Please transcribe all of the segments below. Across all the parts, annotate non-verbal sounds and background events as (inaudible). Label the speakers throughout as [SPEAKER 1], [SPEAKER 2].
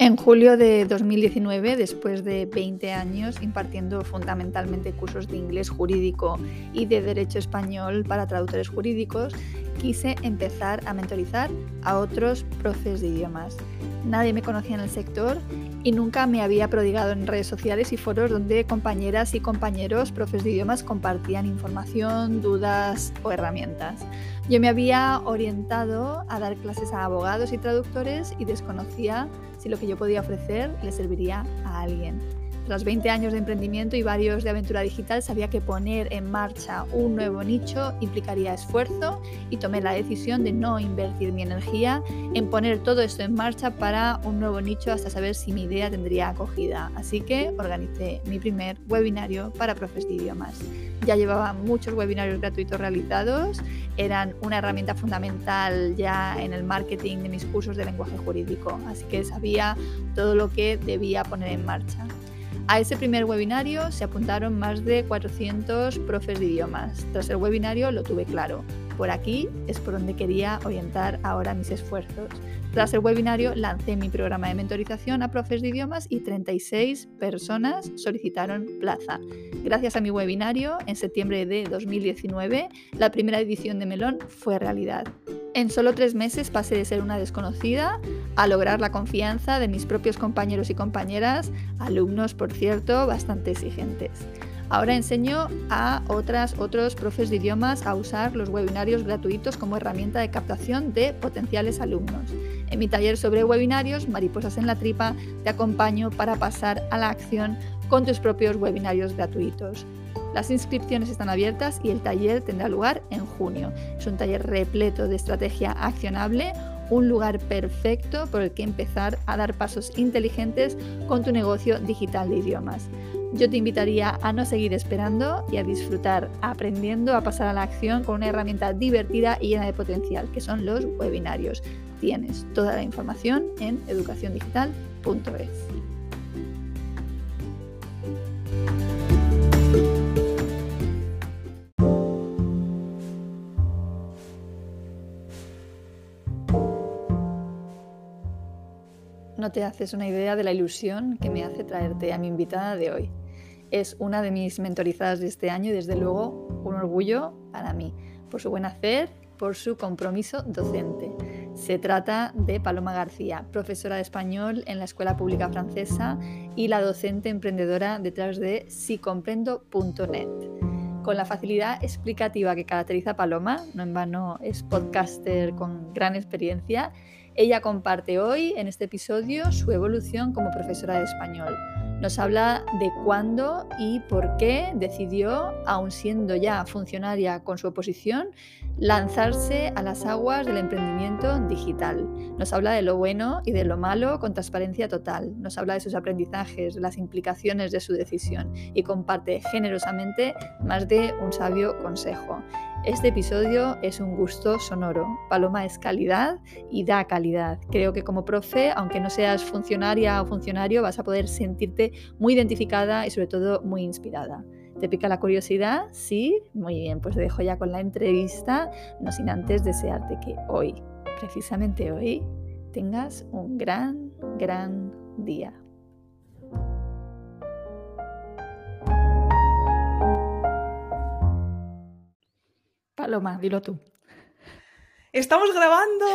[SPEAKER 1] En julio de 2019, después de 20 años impartiendo fundamentalmente cursos de inglés jurídico y de derecho español para traductores jurídicos, quise empezar a mentorizar a otros profes de idiomas. Nadie me conocía en el sector y nunca me había prodigado en redes sociales y foros donde compañeras y compañeros profes de idiomas compartían información, dudas o herramientas. Yo me había orientado a dar clases a abogados y traductores y desconocía si lo que yo podía ofrecer le serviría a alguien. Tras 20 años de emprendimiento y varios de aventura digital, sabía que poner en marcha un nuevo nicho implicaría esfuerzo y tomé la decisión de no invertir mi energía en poner todo esto en marcha para un nuevo nicho hasta saber si mi idea tendría acogida. Así que organicé mi primer webinario para profes de idiomas. Ya llevaba muchos webinarios gratuitos realizados, eran una herramienta fundamental ya en el marketing de mis cursos de lenguaje jurídico, así que sabía todo lo que debía poner en marcha. A ese primer webinario se apuntaron más de 400 profes de idiomas. Tras el webinario lo tuve claro. Por aquí es por donde quería orientar ahora mis esfuerzos. Tras el webinario lancé mi programa de mentorización a profes de idiomas y 36 personas solicitaron plaza. Gracias a mi webinario, en septiembre de 2019, la primera edición de Melón fue realidad. En solo tres meses pasé de ser una desconocida a lograr la confianza de mis propios compañeros y compañeras, alumnos, por cierto, bastante exigentes. Ahora enseño a otras, otros profes de idiomas a usar los webinarios gratuitos como herramienta de captación de potenciales alumnos. En mi taller sobre webinarios, Mariposas en la Tripa, te acompaño para pasar a la acción con tus propios webinarios gratuitos. Las inscripciones están abiertas y el taller tendrá lugar en junio. Es un taller repleto de estrategia accionable, un lugar perfecto por el que empezar a dar pasos inteligentes con tu negocio digital de idiomas. Yo te invitaría a no seguir esperando y a disfrutar aprendiendo a pasar a la acción con una herramienta divertida y llena de potencial, que son los webinarios. Tienes toda la información en educaciondigital.es. No te haces una idea de la ilusión que me hace traerte a mi invitada de hoy. Es una de mis mentorizadas de este año y desde luego un orgullo para mí, por su buen hacer, por su compromiso docente. Se trata de Paloma García, profesora de español en la Escuela Pública Francesa y la docente emprendedora detrás de sicomprendo.net. Con la facilidad explicativa que caracteriza a Paloma, no en vano es podcaster con gran experiencia, ella comparte hoy en este episodio su evolución como profesora de español. Nos habla de cuándo y por qué decidió, aun siendo ya funcionaria con su oposición, lanzarse a las aguas del emprendimiento digital. Nos habla de lo bueno y de lo malo con transparencia total. Nos habla de sus aprendizajes, de las implicaciones de su decisión y comparte generosamente más de un sabio consejo. Este episodio es un gusto sonoro. Paloma es calidad y da calidad. Creo que como profe, aunque no seas funcionaria o funcionario, vas a poder sentirte muy identificada y sobre todo muy inspirada. ¿Te pica la curiosidad? Sí, muy bien, pues te dejo ya con la entrevista, no sin antes desearte que hoy, precisamente hoy, tengas un gran, gran día. Paloma, dilo tú.
[SPEAKER 2] ¡Estamos grabando!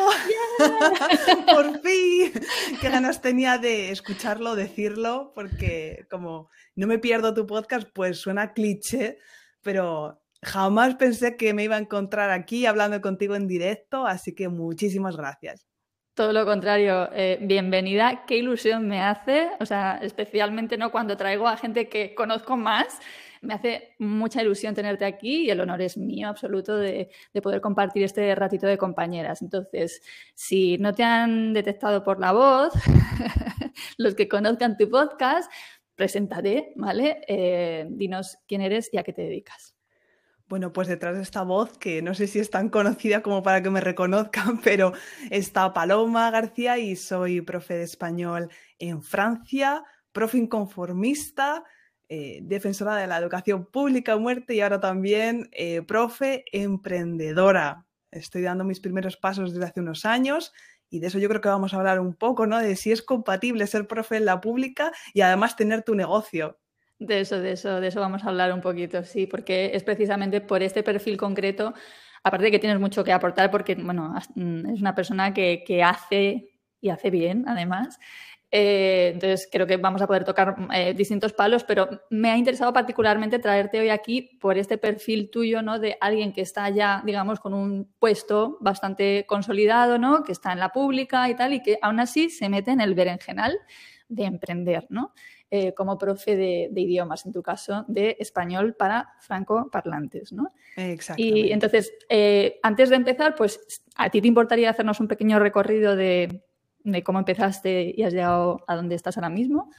[SPEAKER 2] (laughs) ¡Por fin! Qué ganas tenía de escucharlo, decirlo, porque como no me pierdo tu podcast, pues suena cliché, pero jamás pensé que me iba a encontrar aquí hablando contigo en directo, así que muchísimas gracias.
[SPEAKER 1] Todo lo contrario, eh, bienvenida, qué ilusión me hace, o sea, especialmente no cuando traigo a gente que conozco más me hace mucha ilusión tenerte aquí y el honor es mío absoluto de, de, poder compartir este ratito de compañeras. Entonces, si no te han detectado por la voz, (laughs) los que conozcan tu podcast, preséntate, ¿vale? Eh, dinos quién eres y a qué te dedicas.
[SPEAKER 2] Bueno, pues detrás de esta voz, que no sé si es tan conocida como para que me reconozcan, (laughs) pero está Paloma García y soy profe de español en Francia, profe inconformista, eh, defensora de la educación pública a muerte y ahora también eh, profe emprendedora. Estoy dando mis primeros pasos desde hace unos años y de eso yo creo que vamos a hablar un poco, ¿no? De si es compatible ser profe en la pública y además tener tu negocio.
[SPEAKER 1] De eso, de eso, de eso vamos a hablar un poquito, sí, porque es precisamente por este perfil concreto, aparte de que tienes mucho que aportar, porque, bueno, mm, es una persona que, que hace y hace bien, además. Eh, entonces, creo que vamos a poder tocar eh, distintos palos, pero me ha interesado particularmente traerte hoy aquí por este perfil tuyo, ¿no? De alguien que está ya, digamos, con un puesto bastante consolidado, ¿no? Que está en la pública y tal, y que aún así se mete en el berenjenal de emprender, ¿no? Eh, como profe de, idiomas, en tu caso, de español para francoparlantes, ¿no?
[SPEAKER 2] Exacto.
[SPEAKER 1] Y entonces, antes de empezar, pues, ¿a ti te importaría hacernos un pequeño recorrido de, de cómo empezaste y has llegado a donde estás ahora mismo?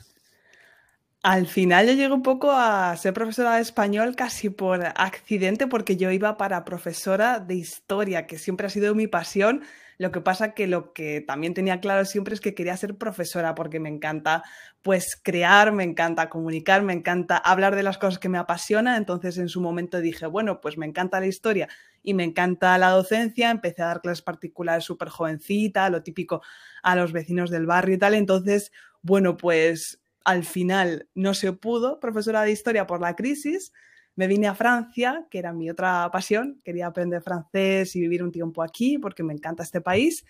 [SPEAKER 2] Al final yo llegué un poco a ser profesora de español casi por accidente porque yo iba para profesora de historia, que siempre ha sido mi pasión, lo que pasa que lo que también tenía claro siempre es que quería ser profesora porque me encanta pues crear, me encanta comunicar, me encanta hablar de las cosas que me apasionan. Entonces en su momento dije, bueno, pues me encanta la historia y me encanta la docencia. Empecé a dar clases particulares súper jovencita, lo típico a los vecinos del barrio y tal. Entonces, bueno, pues al final no se pudo profesora de historia por la crisis me vine a Francia, que era mi otra pasión, quería aprender francés y vivir un tiempo aquí porque me encanta este país.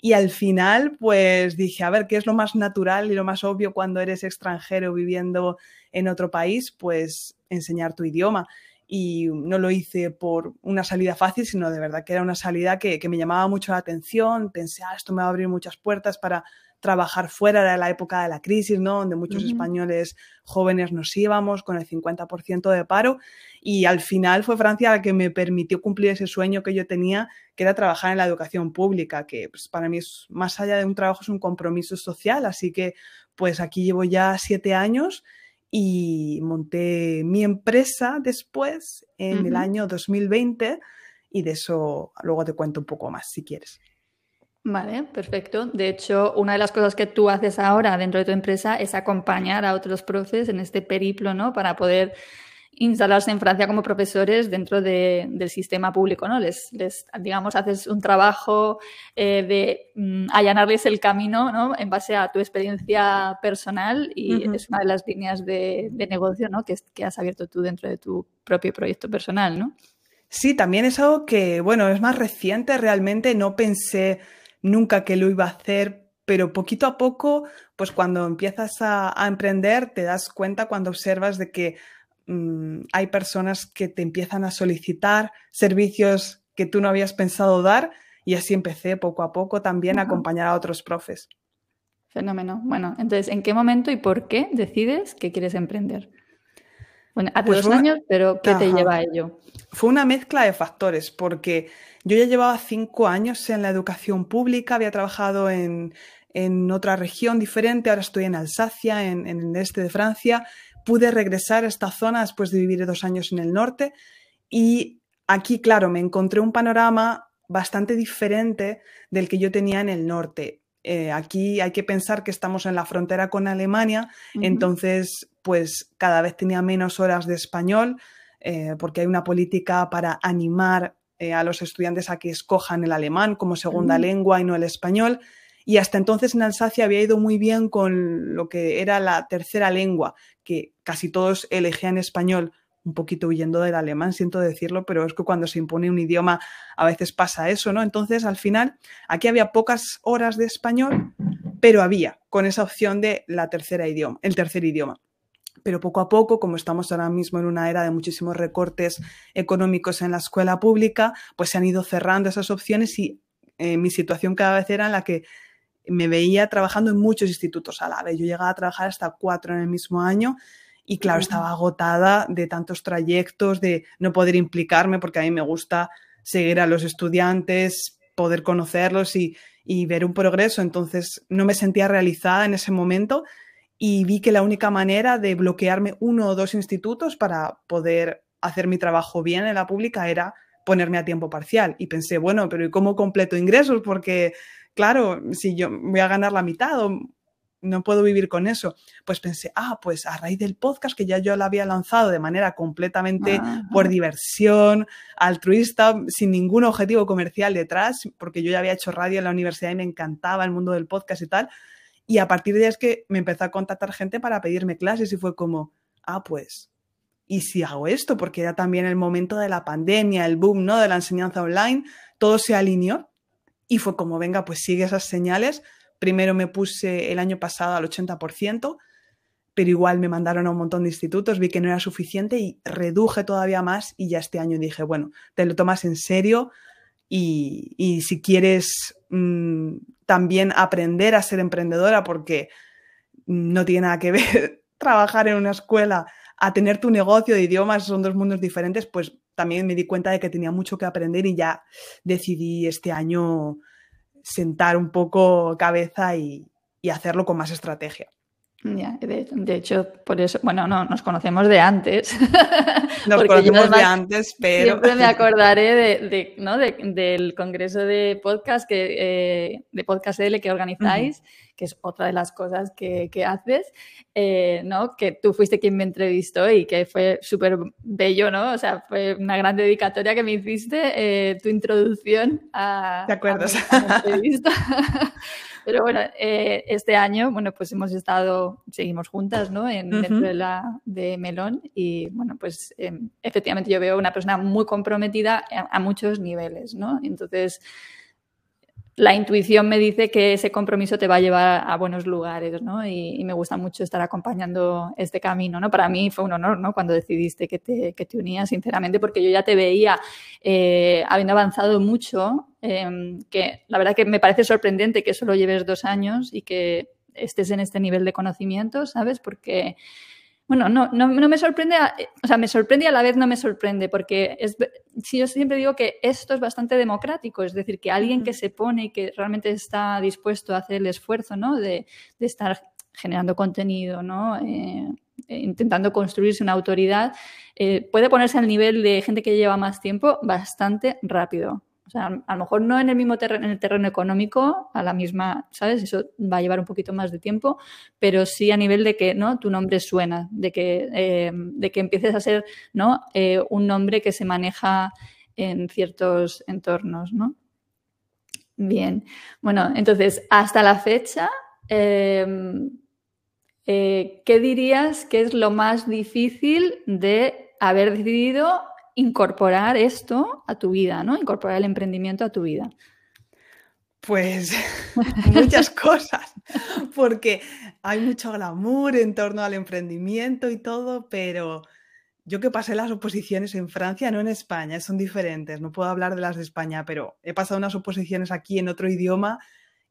[SPEAKER 2] Y al final, pues dije, a ver, ¿qué es lo más natural y lo más obvio cuando eres extranjero viviendo en otro país? Pues enseñar tu idioma. Y no lo hice por una salida fácil, sino de verdad que era una salida que, me llamaba mucho la atención. Pensé, ah, esto me va a abrir muchas puertas para trabajar fuera, de la época de la crisis, ¿no? Donde muchos españoles jóvenes nos íbamos con el 50% de paro y al final fue Francia la que me permitió cumplir ese sueño que yo tenía, que era trabajar en la educación pública, que pues, para mí es más allá de un trabajo, es un compromiso social, así que pues aquí llevo ya siete años y monté mi empresa después en el año 2020 y de eso luego te cuento un poco más si quieres.
[SPEAKER 1] Vale, perfecto. De hecho, una de las cosas que tú haces ahora dentro de tu empresa es acompañar a otros profes en este periplo, ¿no? Para poder instalarse en Francia como profesores dentro del sistema público, ¿no? Les, les, digamos, haces un trabajo eh, de mm, allanarles el camino, ¿no? En base a tu experiencia personal y es una de las líneas de, negocio, ¿no? Que, que has abierto tú dentro de tu propio proyecto personal, ¿no?
[SPEAKER 2] Sí, también es algo que, bueno, es más reciente realmente. No pensé nunca que lo iba a hacer, pero poquito a poco, pues cuando empiezas a, emprender, te das cuenta cuando observas de que mm, hay personas que te empiezan a solicitar servicios que tú no habías pensado dar y así empecé poco a poco también a acompañar a otros profes.
[SPEAKER 1] Fenómeno. Bueno, entonces, ¿en qué momento y por qué decides que quieres emprender? Bueno, hace pues dos años, pero ¿qué te lleva a ello?
[SPEAKER 2] Fue una mezcla de factores, porque yo ya llevaba cinco años en la educación pública, había trabajado en, otra región diferente, ahora estoy en Alsacia, en, el este de Francia. Pude regresar a esta zona después de vivir dos años en el norte y aquí, claro, me encontré un panorama bastante diferente del que yo tenía en el norte. Eh, aquí hay que pensar que estamos en la frontera con Alemania, entonces pues cada vez tenía menos horas de español, eh, porque hay una política para animar eh, a los estudiantes a que escojan el alemán como segunda lengua y no el español. Y hasta entonces en Alsacia había ido muy bien con lo que era la tercera lengua, que casi todos elegían español, un poquito huyendo del alemán, siento decirlo, pero es que cuando se impone un idioma a veces pasa eso, ¿no? Entonces, al final, aquí había pocas horas de español, pero había con esa opción de la tercera idioma, el tercer idioma pero poco a poco, como estamos ahora mismo en una era de muchísimos recortes económicos en la escuela pública, pues se han ido cerrando esas opciones y eh, mi situación cada vez era en la que me veía trabajando en muchos institutos a la vez. Yo llegaba a trabajar hasta cuatro en el mismo año Y claro, estaba agotada de tantos trayectos, de no poder implicarme, porque a mí me gusta seguir a los estudiantes, poder conocerlos y, y ver un progreso. Entonces no me sentía realizada en ese momento y vi que la única manera de bloquearme uno o dos institutos para poder hacer mi trabajo bien en la pública era ponerme a tiempo parcial. Y pensé, bueno, pero ¿y cómo completo ingresos? Porque, claro, si yo voy a ganar la mitad o no puedo vivir con eso. Pues pensé, ah, pues a raíz del podcast que ya yo lo había lanzado de manera completamente por diversión, altruista, sin ningún objetivo comercial detrás, porque yo ya había hecho radio en la universidad y me encantaba el mundo del podcast y tal. Y a partir de ahí es que me empezó a contactar gente para pedirme clases y fue como, ah, pues, ¿y si hago esto? Porque era también el momento de la pandemia, el boom, ¿no? De la enseñanza online, todo se alineó y fue como, venga, pues sigue esas señales, Primero me puse el año pasado al 80%, pero igual me mandaron a un montón de institutos, vi que no era suficiente y reduje todavía más y ya este año dije, bueno, te lo tomas en serio y, si quieres mm, también aprender a ser emprendedora, porque no tiene nada que ver (laughs) trabajar en una escuela a tener tu negocio de idiomas, son dos mundos diferentes, pues también me di cuenta de que tenía mucho que aprender y ya decidí este año sentar un poco cabeza y, hacerlo con más estrategia.
[SPEAKER 1] De, hecho, por eso, bueno, no, nos conocemos de antes. (laughs)
[SPEAKER 2] Nos conocemos de antes, pero...
[SPEAKER 1] Siempre me (laughs) acordaré de, ¿no? del congreso de podcast, que, eh, de Podcast L que organizáis que es otra de las cosas que, haces, eh, ¿no? Que tú fuiste quien me entrevistó y que fue súper bello, ¿no? O sea, fue una gran dedicatoria que me hiciste, eh, tu introducción a,
[SPEAKER 2] ¿Te acuerdas?
[SPEAKER 1] la entrevista. (laughs) Pero bueno, eh, este año, bueno, pues hemos estado, seguimos juntas, ¿no? En, Dentro de, la, de Melón y, bueno, pues em, efectivamente yo veo una persona muy comprometida a, a muchos niveles, ¿no? Entonces, la intuición me dice que ese compromiso te va a llevar a buenos lugares, ¿no? Y, me gusta mucho estar acompañando este camino, ¿no? Para mí fue un honor, ¿no? Cuando decidiste que te, que te unías, sinceramente, porque yo ya te veía eh, habiendo avanzado mucho, em, que la verdad que me parece sorprendente que solo lleves dos años y que estés en este nivel de conocimiento, ¿sabes? Porque bueno, no, no, me sorprende, o sea, me sorprende y a la vez no me sorprende, porque es, si yo siempre digo que esto es bastante democrático, es decir, que alguien que se pone y que realmente está dispuesto a hacer el esfuerzo, ¿no? De, estar generando contenido, ¿no? Eh, intentando construirse una autoridad, eh, puede ponerse al nivel de gente que lleva más tiempo bastante rápido. O sea, a lo mejor no en el mismo terreno, en el terreno económico, a la misma, ¿sabes? Eso va a llevar un poquito más de tiempo, pero sí a nivel de que, ¿no? Tu nombre suena, de que, eh, de que empieces a ser, ¿no? Eh, un nombre que se maneja en ciertos entornos, ¿no? Bien. Bueno, entonces, hasta la fecha, em, eh, ¿qué dirías que es lo más difícil de haber decidido incorporar esto a tu vida, ¿no? Incorporar el emprendimiento a tu vida.
[SPEAKER 2] Pues (laughs) muchas cosas, porque hay mucho glamour en torno al emprendimiento y todo, pero yo que pasé las oposiciones en Francia, no en España, son diferentes, no puedo hablar de las de España, pero he pasado unas oposiciones aquí en otro idioma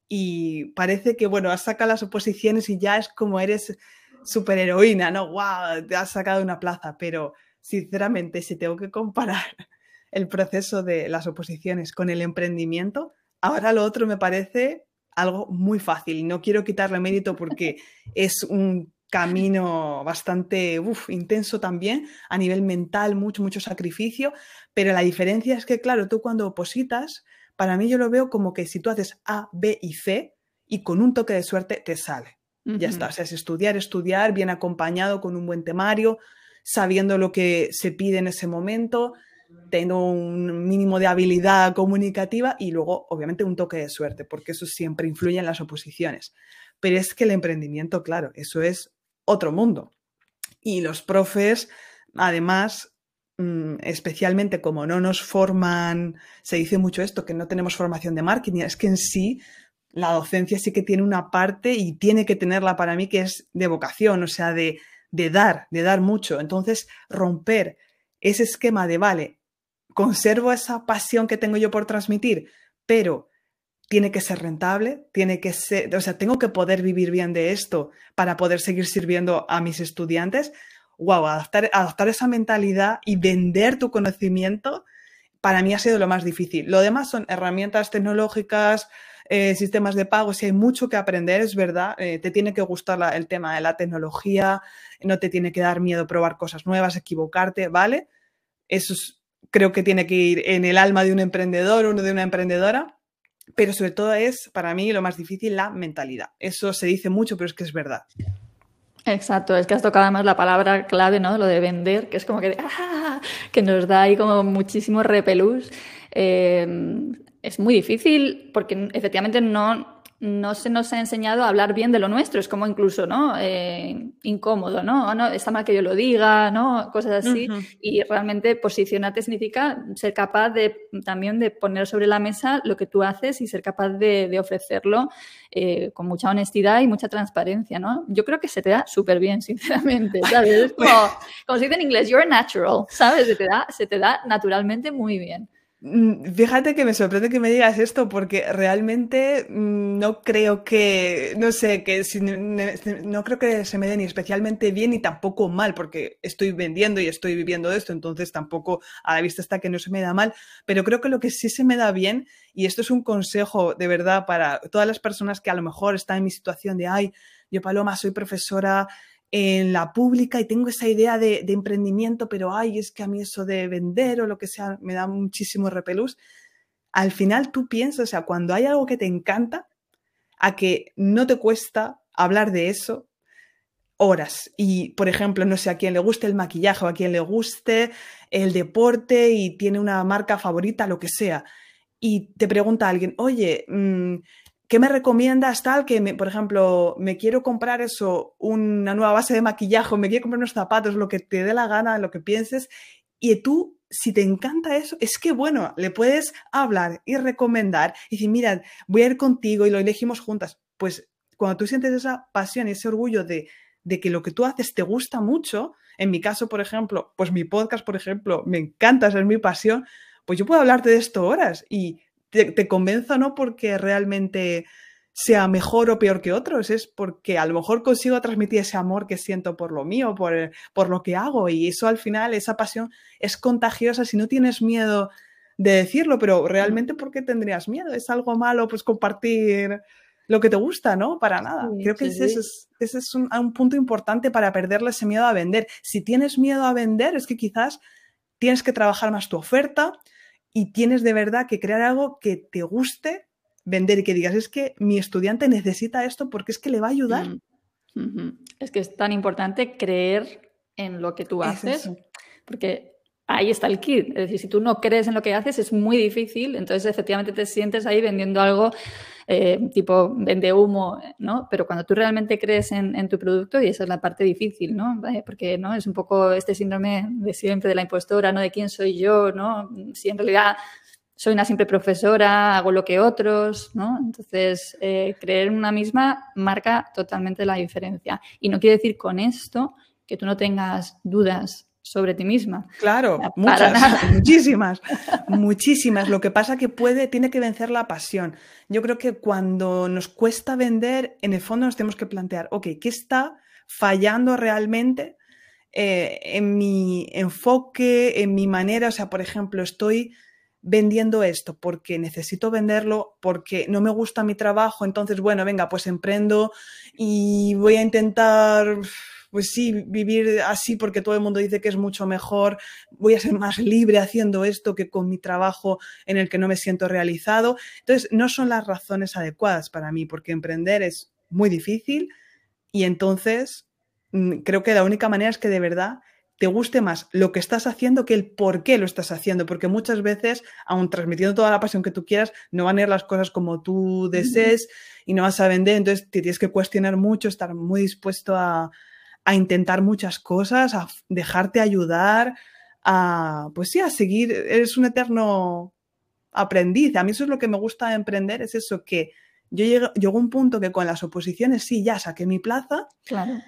[SPEAKER 2] y parece que, bueno, has sacado las oposiciones y ya es como eres superheroína, ¿no? ¡Wow! Te has sacado una plaza, pero sinceramente, si tengo que comparar (laughs) el proceso de las oposiciones con el emprendimiento, ahora lo otro me parece algo muy fácil. No quiero quitarle mérito porque (laughs) es un camino bastante intenso también, a nivel mental, mucho, mucho sacrificio, pero la diferencia es que, claro, tú cuando opositas, para mí yo lo veo como que si tú haces A, B y C y con un toque de suerte te sale. Ya está, o sea, es estudiar, estudiar, bien acompañado con un buen temario, sabiendo lo que se pide en ese momento, teniendo un mínimo de habilidad comunicativa y luego, obviamente, un toque de suerte, porque eso siempre influye en las oposiciones. Pero es que el emprendimiento, claro, eso es otro mundo. Y los profes, además, mm, especialmente como no nos forman, se dice mucho esto, que no tenemos formación de marketing, es que en sí la docencia sí que tiene una parte y tiene que tenerla para mí que es de vocación, o sea, de de dar, de dar mucho. Entonces, romper ese esquema de, vale, conservo esa pasión que tengo yo por transmitir, pero tiene que ser rentable, tiene que ser, o sea, tengo que poder vivir bien de esto para poder seguir sirviendo a mis estudiantes, wow, adaptar, adaptar esa mentalidad y vender tu conocimiento, para mí ha sido lo más difícil. Lo demás son herramientas tecnológicas, eh, sistemas de pago, si hay mucho que aprender, es verdad, eh, te tiene que gustar el tema de la tecnología, no te tiene que dar miedo probar cosas nuevas, equivocarte, ¿vale? Eso creo que tiene que ir en el alma de un emprendedor, uno de una emprendedora, pero sobre todo es, para mí, lo más difícil, la mentalidad. Eso se dice mucho, pero es que es verdad.
[SPEAKER 1] Exacto, es que has tocado además la palabra clave, ¿no? Lo de vender, que es como que, ¡ah! que nos da ahí como muchísimo repelús. Eh, es muy difícil porque efectivamente no, no se nos ha enseñado a hablar bien de lo nuestro, es como incluso, ¿no? Eh, incómodo, ¿no? ¿no? Está mal que yo lo diga, ¿no? Cosas así. Y realmente posicionarte significa ser capaz de también de poner sobre la mesa lo que tú haces y ser capaz de, ofrecerlo eh, con mucha honestidad y mucha transparencia, ¿no? Yo creo que se te da súper bien, (laughs) sinceramente, ¿sabes? Es como, como se dice en inglés, you're natural, ¿sabes? Se te da, se te da naturalmente muy bien.
[SPEAKER 2] Mm, fíjate que me sorprende que me digas esto porque realmente mm, no creo que, no sé, que no creo que se me dé ni especialmente bien ni tampoco mal porque estoy vendiendo y estoy viviendo esto, entonces tampoco a la vista está que no se me da mal, pero creo que lo que sí se me da bien, y esto es un consejo de verdad para todas las personas que a lo mejor están en mi situación de, ay, yo Paloma soy profesora en la pública y tengo esa idea de, emprendimiento, pero ay, es que a mí eso de vender o lo que sea me da muchísimo repelús. Al final tú piensas, o sea, cuando hay algo que te encanta, a que no te cuesta hablar de eso horas. Y, por ejemplo, no sé, a quien le guste el maquillaje o a quien le guste el deporte y tiene una marca favorita, lo que sea. Y te pregunta alguien, oye, mm, ¿qué me recomiendas tal? Que, por ejemplo, me quiero comprar eso, una nueva base de maquillaje, me quiero comprar unos zapatos, lo que te dé la gana, lo que pienses, y tú, si te encanta eso, es que bueno, le puedes hablar y recomendar y decir, mira, voy a ir contigo y lo elegimos juntas. Pues cuando tú sientes esa pasión y ese orgullo de, de que lo que tú haces te gusta mucho, en mi caso, por ejemplo, pues mi podcast, por ejemplo, me encanta, es mi pasión, pues yo puedo hablarte de esto horas y te, convenzo no porque realmente sea mejor o peor que otros, es porque a lo mejor consigo transmitir ese amor que siento por lo mío, por, por lo que hago. Y eso al final, esa pasión es contagiosa si no tienes miedo de decirlo, pero realmente ¿por qué tendrías miedo? ¿Es algo malo pues compartir lo que te gusta? No, para nada. Creo que ese, es, un, un, punto importante para perderle ese miedo a vender. Si tienes miedo a vender, es que quizás tienes que trabajar más tu oferta, y tienes de verdad que crear algo que te guste vender y que digas, es que mi estudiante necesita esto porque es que le va a ayudar.
[SPEAKER 1] Mm, es que es tan importante creer en lo que tú haces, porque ahí está el kit. Es decir, si tú no crees en lo que haces, es muy difícil. Entonces, efectivamente, te sientes ahí vendiendo algo eh, tipo vende humo, ¿no? Pero cuando tú realmente crees en, tu producto, y esa es la parte difícil, ¿no? Porque ¿no? es un poco este síndrome de siempre de la impostora, ¿no? De quién soy yo, ¿no? Si en realidad soy una simple profesora, hago lo que otros, ¿no? Entonces, eh, creer en una misma marca totalmente la diferencia. Y no quiere decir con esto que tú no tengas dudas sobre ti misma.
[SPEAKER 2] Claro, muchas, (laughs) muchísimas, muchísimas. Lo que pasa que puede, tiene que vencer la pasión. Yo creo que cuando nos cuesta vender, en el fondo nos tenemos que plantear, ok, ¿qué está fallando realmente eh, en mi enfoque, en mi manera? O sea, por ejemplo, estoy vendiendo esto porque necesito venderlo, porque no me gusta mi trabajo, entonces, bueno, venga, pues emprendo y voy a intentar pues sí, vivir así porque todo el mundo dice que es mucho mejor, voy a ser más libre haciendo esto que con mi trabajo en el que no me siento realizado. Entonces, no son las razones adecuadas para mí, porque emprender es muy difícil y entonces mm, creo que la única manera es que de verdad te guste más lo que estás haciendo que el por qué lo estás haciendo, porque muchas veces, aun transmitiendo toda la pasión que tú quieras, no van a ir las cosas como tú desees y no vas a vender, entonces te tienes que cuestionar mucho, estar muy dispuesto a, a intentar muchas cosas, a dejarte ayudar, a, pues sí, a seguir, eres un eterno aprendiz. A mí eso es lo que me gusta de emprender, es eso, que yo llego, a un punto que con las oposiciones sí, ya saqué mi plaza.
[SPEAKER 1] Claro.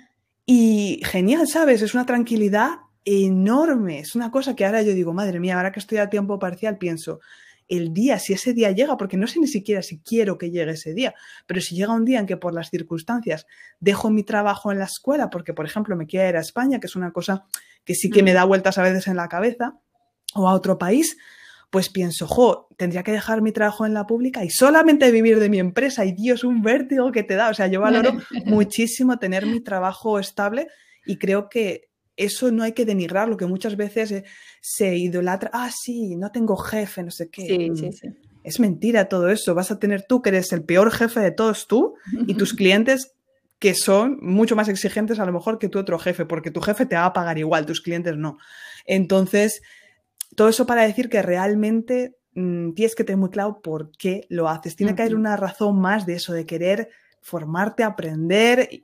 [SPEAKER 2] Y genial, ¿sabes? Es una tranquilidad enorme. Es una cosa que ahora yo digo, madre mía, ahora que estoy a tiempo parcial, pienso, el día, si ese día llega, porque no sé ni siquiera si quiero que llegue ese día, pero si llega un día en que por las circunstancias dejo mi trabajo en la escuela, porque por ejemplo me quiero ir a España, que es una cosa que sí que me mm. da vueltas a veces en la cabeza, o a otro país, pues pienso, jo, tendría que dejar mi trabajo en la pública y solamente vivir de mi empresa. Y Dios, un vértigo que te da. O sea, yo valoro (laughs) muchísimo tener mi trabajo estable y creo que eso no hay que denigrar, lo que muchas veces eh, se idolatra. Ah, sí, no tengo jefe, no sé qué.
[SPEAKER 1] Sí, sí, sí.
[SPEAKER 2] Es mentira todo eso. Vas a tener tú, que eres el peor jefe de todos tú, y tus (laughs) clientes que son mucho más exigentes a lo mejor que tu otro jefe, porque tu jefe te va a pagar igual, tus clientes no. Entonces, todo eso para decir que realmente mm, tienes que tener muy claro por qué lo haces. Tiene que haber una razón más de eso, de querer formarte, aprender y,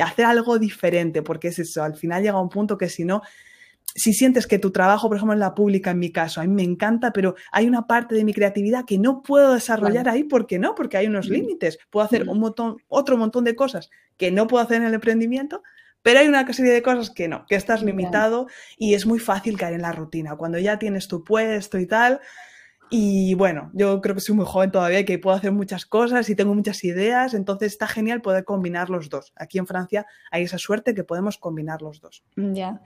[SPEAKER 2] hacer algo diferente, porque es eso, al final llega un punto que si no, si sientes que tu trabajo, por ejemplo, en la pública, en mi caso, a mí me encanta, pero hay una parte de mi creatividad que no puedo desarrollar ahí, ¿por qué no? Porque hay unos límites. Puedo hacer un montón, otro montón de cosas que no puedo hacer en el emprendimiento, pero hay una serie de cosas que no, que estás limitado y es muy fácil caer en la rutina. Cuando ya tienes tu puesto y tal. Y bueno, yo creo que soy muy joven todavía y que puedo hacer muchas cosas y tengo muchas ideas, entonces está genial poder combinar los dos. Aquí en Francia hay esa suerte que podemos combinar los dos.
[SPEAKER 1] Ya.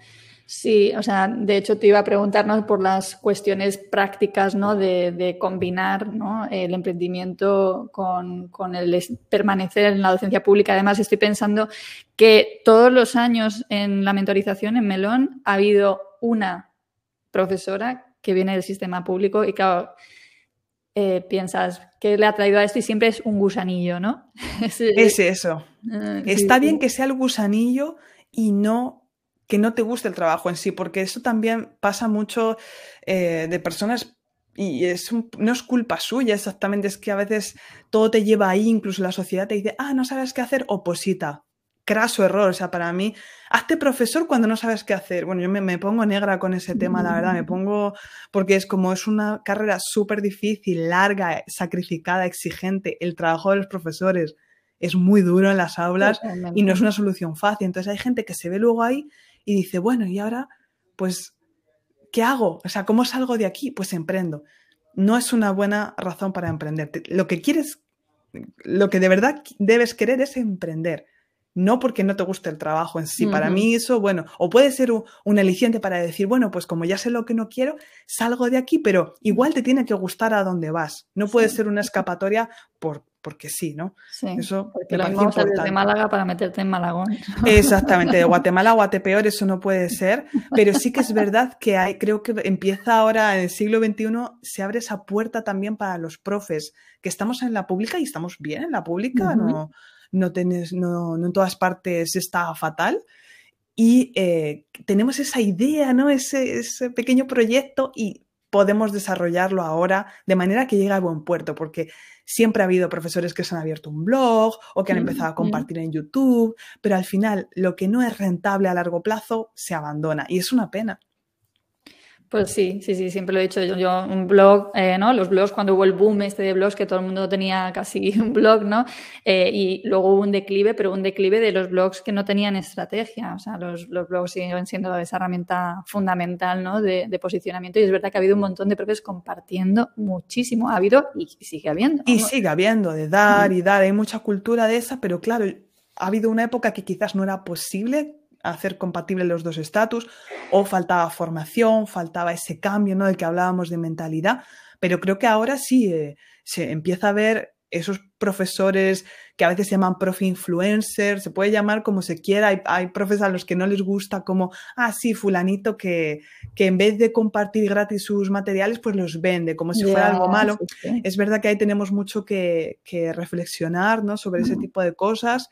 [SPEAKER 1] Sí, o sea, de hecho te iba a preguntarnos por las cuestiones prácticas, ¿no? De, combinar el emprendimiento con, el permanecer en la docencia pública. Además, estoy pensando que todos los años en la mentorización en Melón ha habido una profesora que viene del sistema público y claro, eh, piensas, ¿qué le ha traído a esto? Y siempre es un gusanillo, ¿no? (laughs)
[SPEAKER 2] es, eso. Ah, Está bien que sea el gusanillo y no que no te guste el trabajo en sí, porque eso también pasa mucho eh, de personas y es no es culpa suya exactamente, es que a veces todo te lleva ahí, incluso la sociedad te dice, ah, no sabes qué hacer, oposita. Craso error, o sea, para mí, hazte profesor cuando no sabes qué hacer. Bueno, yo me, me pongo negra con ese tema, la verdad, me pongo, porque es como es una carrera súper difícil, larga, sacrificada, exigente, el trabajo de los profesores es muy duro en las aulas y no es una solución fácil. Entonces hay gente que se ve luego ahí y dice, bueno, y ahora, pues, ¿qué hago? O sea, ¿cómo salgo de aquí? Pues emprendo. No es una buena razón para emprender. Lo que quieres, lo que de verdad debes querer es emprender. No porque no te guste el trabajo en sí. Para mí eso, bueno, o puede ser un, un, aliciente para decir, bueno, pues como ya sé lo que no quiero, salgo de aquí, pero igual te tiene que gustar a dónde vas. No puede ser una escapatoria por, porque sí, ¿no?
[SPEAKER 1] Sí, eso porque lo mismo de Málaga para meterte en Malagón.
[SPEAKER 2] Exactamente, de Guatemala a Guatepeor eso no puede (laughs) ser, pero sí que es verdad que hay, creo que empieza ahora en el siglo XXI, se abre esa puerta también para los profes, que estamos en la pública y estamos bien en la pública, no, no, tenés, no, no en todas partes está fatal, y eh, tenemos esa idea, ¿no? Ese, ese, pequeño proyecto y podemos desarrollarlo ahora de manera que llegue a buen puerto, porque siempre ha habido profesores que se han abierto un blog o que han empezado a compartir en YouTube, pero al final lo que no es rentable a largo plazo se abandona y es una pena.
[SPEAKER 1] Pues sí, sí, sí, siempre lo he dicho yo, un blog, eh, ¿no? Los blogs, cuando hubo el boom este de blogs, que todo el mundo tenía casi (laughs) un blog, ¿no? Eh, y luego hubo un declive, pero un declive de los blogs que no tenían estrategia. O sea, los, blogs siguen siendo esa herramienta fundamental, ¿no? De, posicionamiento. Y es verdad que ha habido un montón de profes compartiendo muchísimo. Ha habido y sigue habiendo.
[SPEAKER 2] Y sigue habiendo, de dar y dar. Hay mucha cultura de esa, pero claro, ha habido una época que quizás no era posible hacer compatibles los dos estatus, o faltaba formación, faltaba ese cambio ¿no? del que hablábamos de mentalidad, pero creo que ahora sí eh, se empieza a ver esos profesores que a veces se llaman profe influencer, se puede llamar como se quiera, hay, hay profes a los que no les gusta como, ah, sí, fulanito que, que en vez de compartir gratis sus materiales, pues los vende, como si fuera algo malo. Es verdad que ahí tenemos mucho que, que reflexionar ¿no? sobre ese tipo de cosas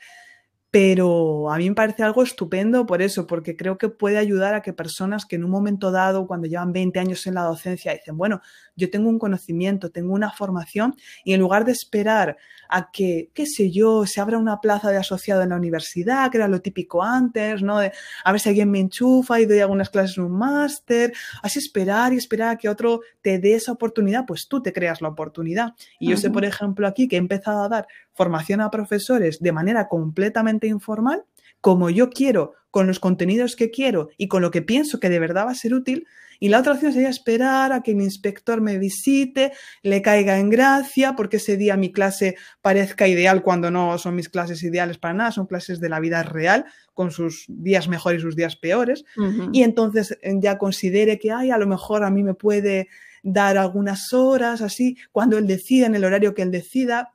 [SPEAKER 2] pero a mí me parece algo estupendo por eso, porque creo que puede ayudar a que personas que en un momento dado, cuando llevan 20 años en la docencia, dicen, bueno, yo tengo un conocimiento, tengo una formación, y en lugar de esperar a que, qué sé yo, se abra una plaza de asociado en la universidad, que era lo típico antes, ¿no? De a ver si alguien me enchufa y doy algunas clases en un máster, así esperar y esperar a que otro te dé esa oportunidad, pues tú te creas la oportunidad. Y yo sé, por ejemplo, aquí que he empezado a dar formación a profesores de manera completamente informal, como yo quiero, con los contenidos que quiero y con lo que pienso que de verdad va a ser útil. Y la otra opción sería esperar a que mi inspector me visite, le caiga en gracia, porque ese día mi clase parezca ideal cuando no son mis clases ideales para nada, son clases de la vida real, con sus días mejores y sus días peores. Y entonces eh, ya considere que, ay, a lo mejor a mí me puede dar algunas horas, así, cuando él decida, en el horario que él decida,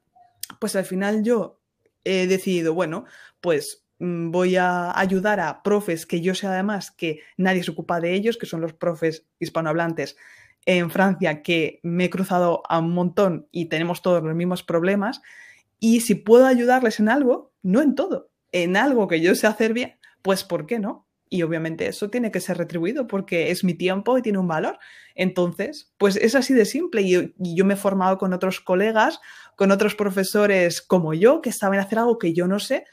[SPEAKER 2] pues al final yo he decidido, bueno, pues voy a ayudar a profes que yo sé además que nadie se ocupa de ellos, que son los profes hispanohablantes en Francia, que me he cruzado a un montón y tenemos todos los mismos problemas. Y si puedo ayudarles en algo, no en todo, en algo que yo sé hacer bien, pues ¿por qué no? Y obviamente eso tiene que ser retribuido porque es mi tiempo y tiene un valor. Entonces, pues es así de simple. Y yo, me he formado con otros colegas, con otros profesores como yo, que saben hacer algo que yo no sé.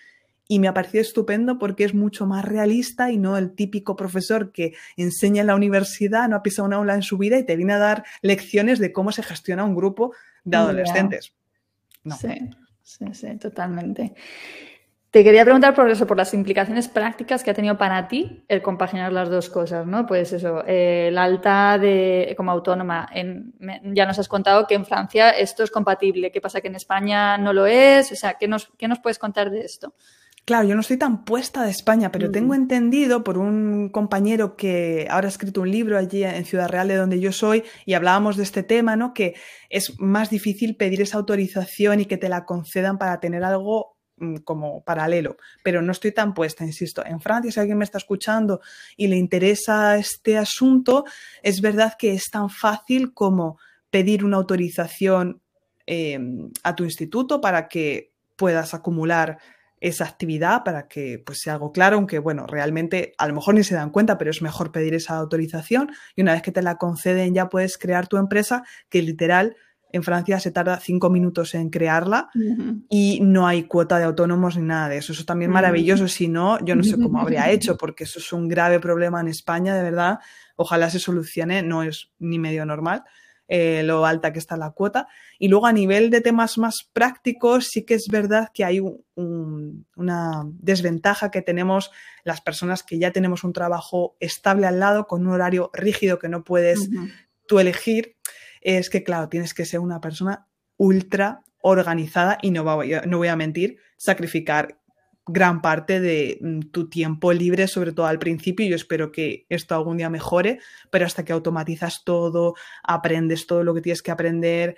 [SPEAKER 2] Y me ha parecido estupendo porque es mucho más realista y no el típico profesor que enseña en la universidad, no ha pisado una aula en su vida y te viene a dar lecciones de cómo se gestiona un grupo de adolescentes.
[SPEAKER 1] Sí, sí, sí, totalmente. Te quería preguntar por eso, por las implicaciones prácticas que ha tenido para ti el compaginar las dos cosas, ¿no? Pues eso, eh, la alta de, como autónoma. ya nos has contado que en Francia esto es compatible. ¿Qué pasa? Que en España no lo es. O sea, ¿qué nos, qué nos puedes contar de esto?
[SPEAKER 2] Claro, yo no estoy tan puesta de España, pero tengo entendido por un compañero que ahora ha escrito un libro allí en Ciudad Real, de donde yo soy, y hablábamos de este tema, ¿no? Que es más difícil pedir esa autorización y que te la concedan para tener algo Mm, como paralelo, pero no estoy tan puesta, insisto. En Francia, si alguien me está escuchando y le interesa este asunto, es verdad que es tan fácil como pedir una autorización em, a tu instituto para que puedas acumular esa actividad para que pues sea algo claro, aunque bueno, realmente a lo mejor ni se dan cuenta, pero es mejor pedir esa autorización y una vez que te la conceden ya puedes crear tu empresa que literal en Francia se tarda cinco minutos en crearla y no hay cuota de autónomos ni nada de eso. Eso también es maravilloso. Si no, yo no sé cómo habría hecho, (laughs) porque eso es un grave problema en España, de verdad. Ojalá se solucione, no es ni medio normal. Eh, lo alta que está la cuota. Y luego a nivel de temas más prácticos, sí que es verdad que hay una desventaja que tenemos las personas que ya tenemos un trabajo estable al lado, con un horario rígido que no puedes tú elegir es que, claro, tienes que ser una persona ultra organizada y no voy, a, no voy a mentir, sacrificar gran parte de mm, tu tiempo libre, sobre todo al principio. Yo espero que esto algún día mejore, pero hasta que automatizas todo, aprendes todo lo que tienes que aprender,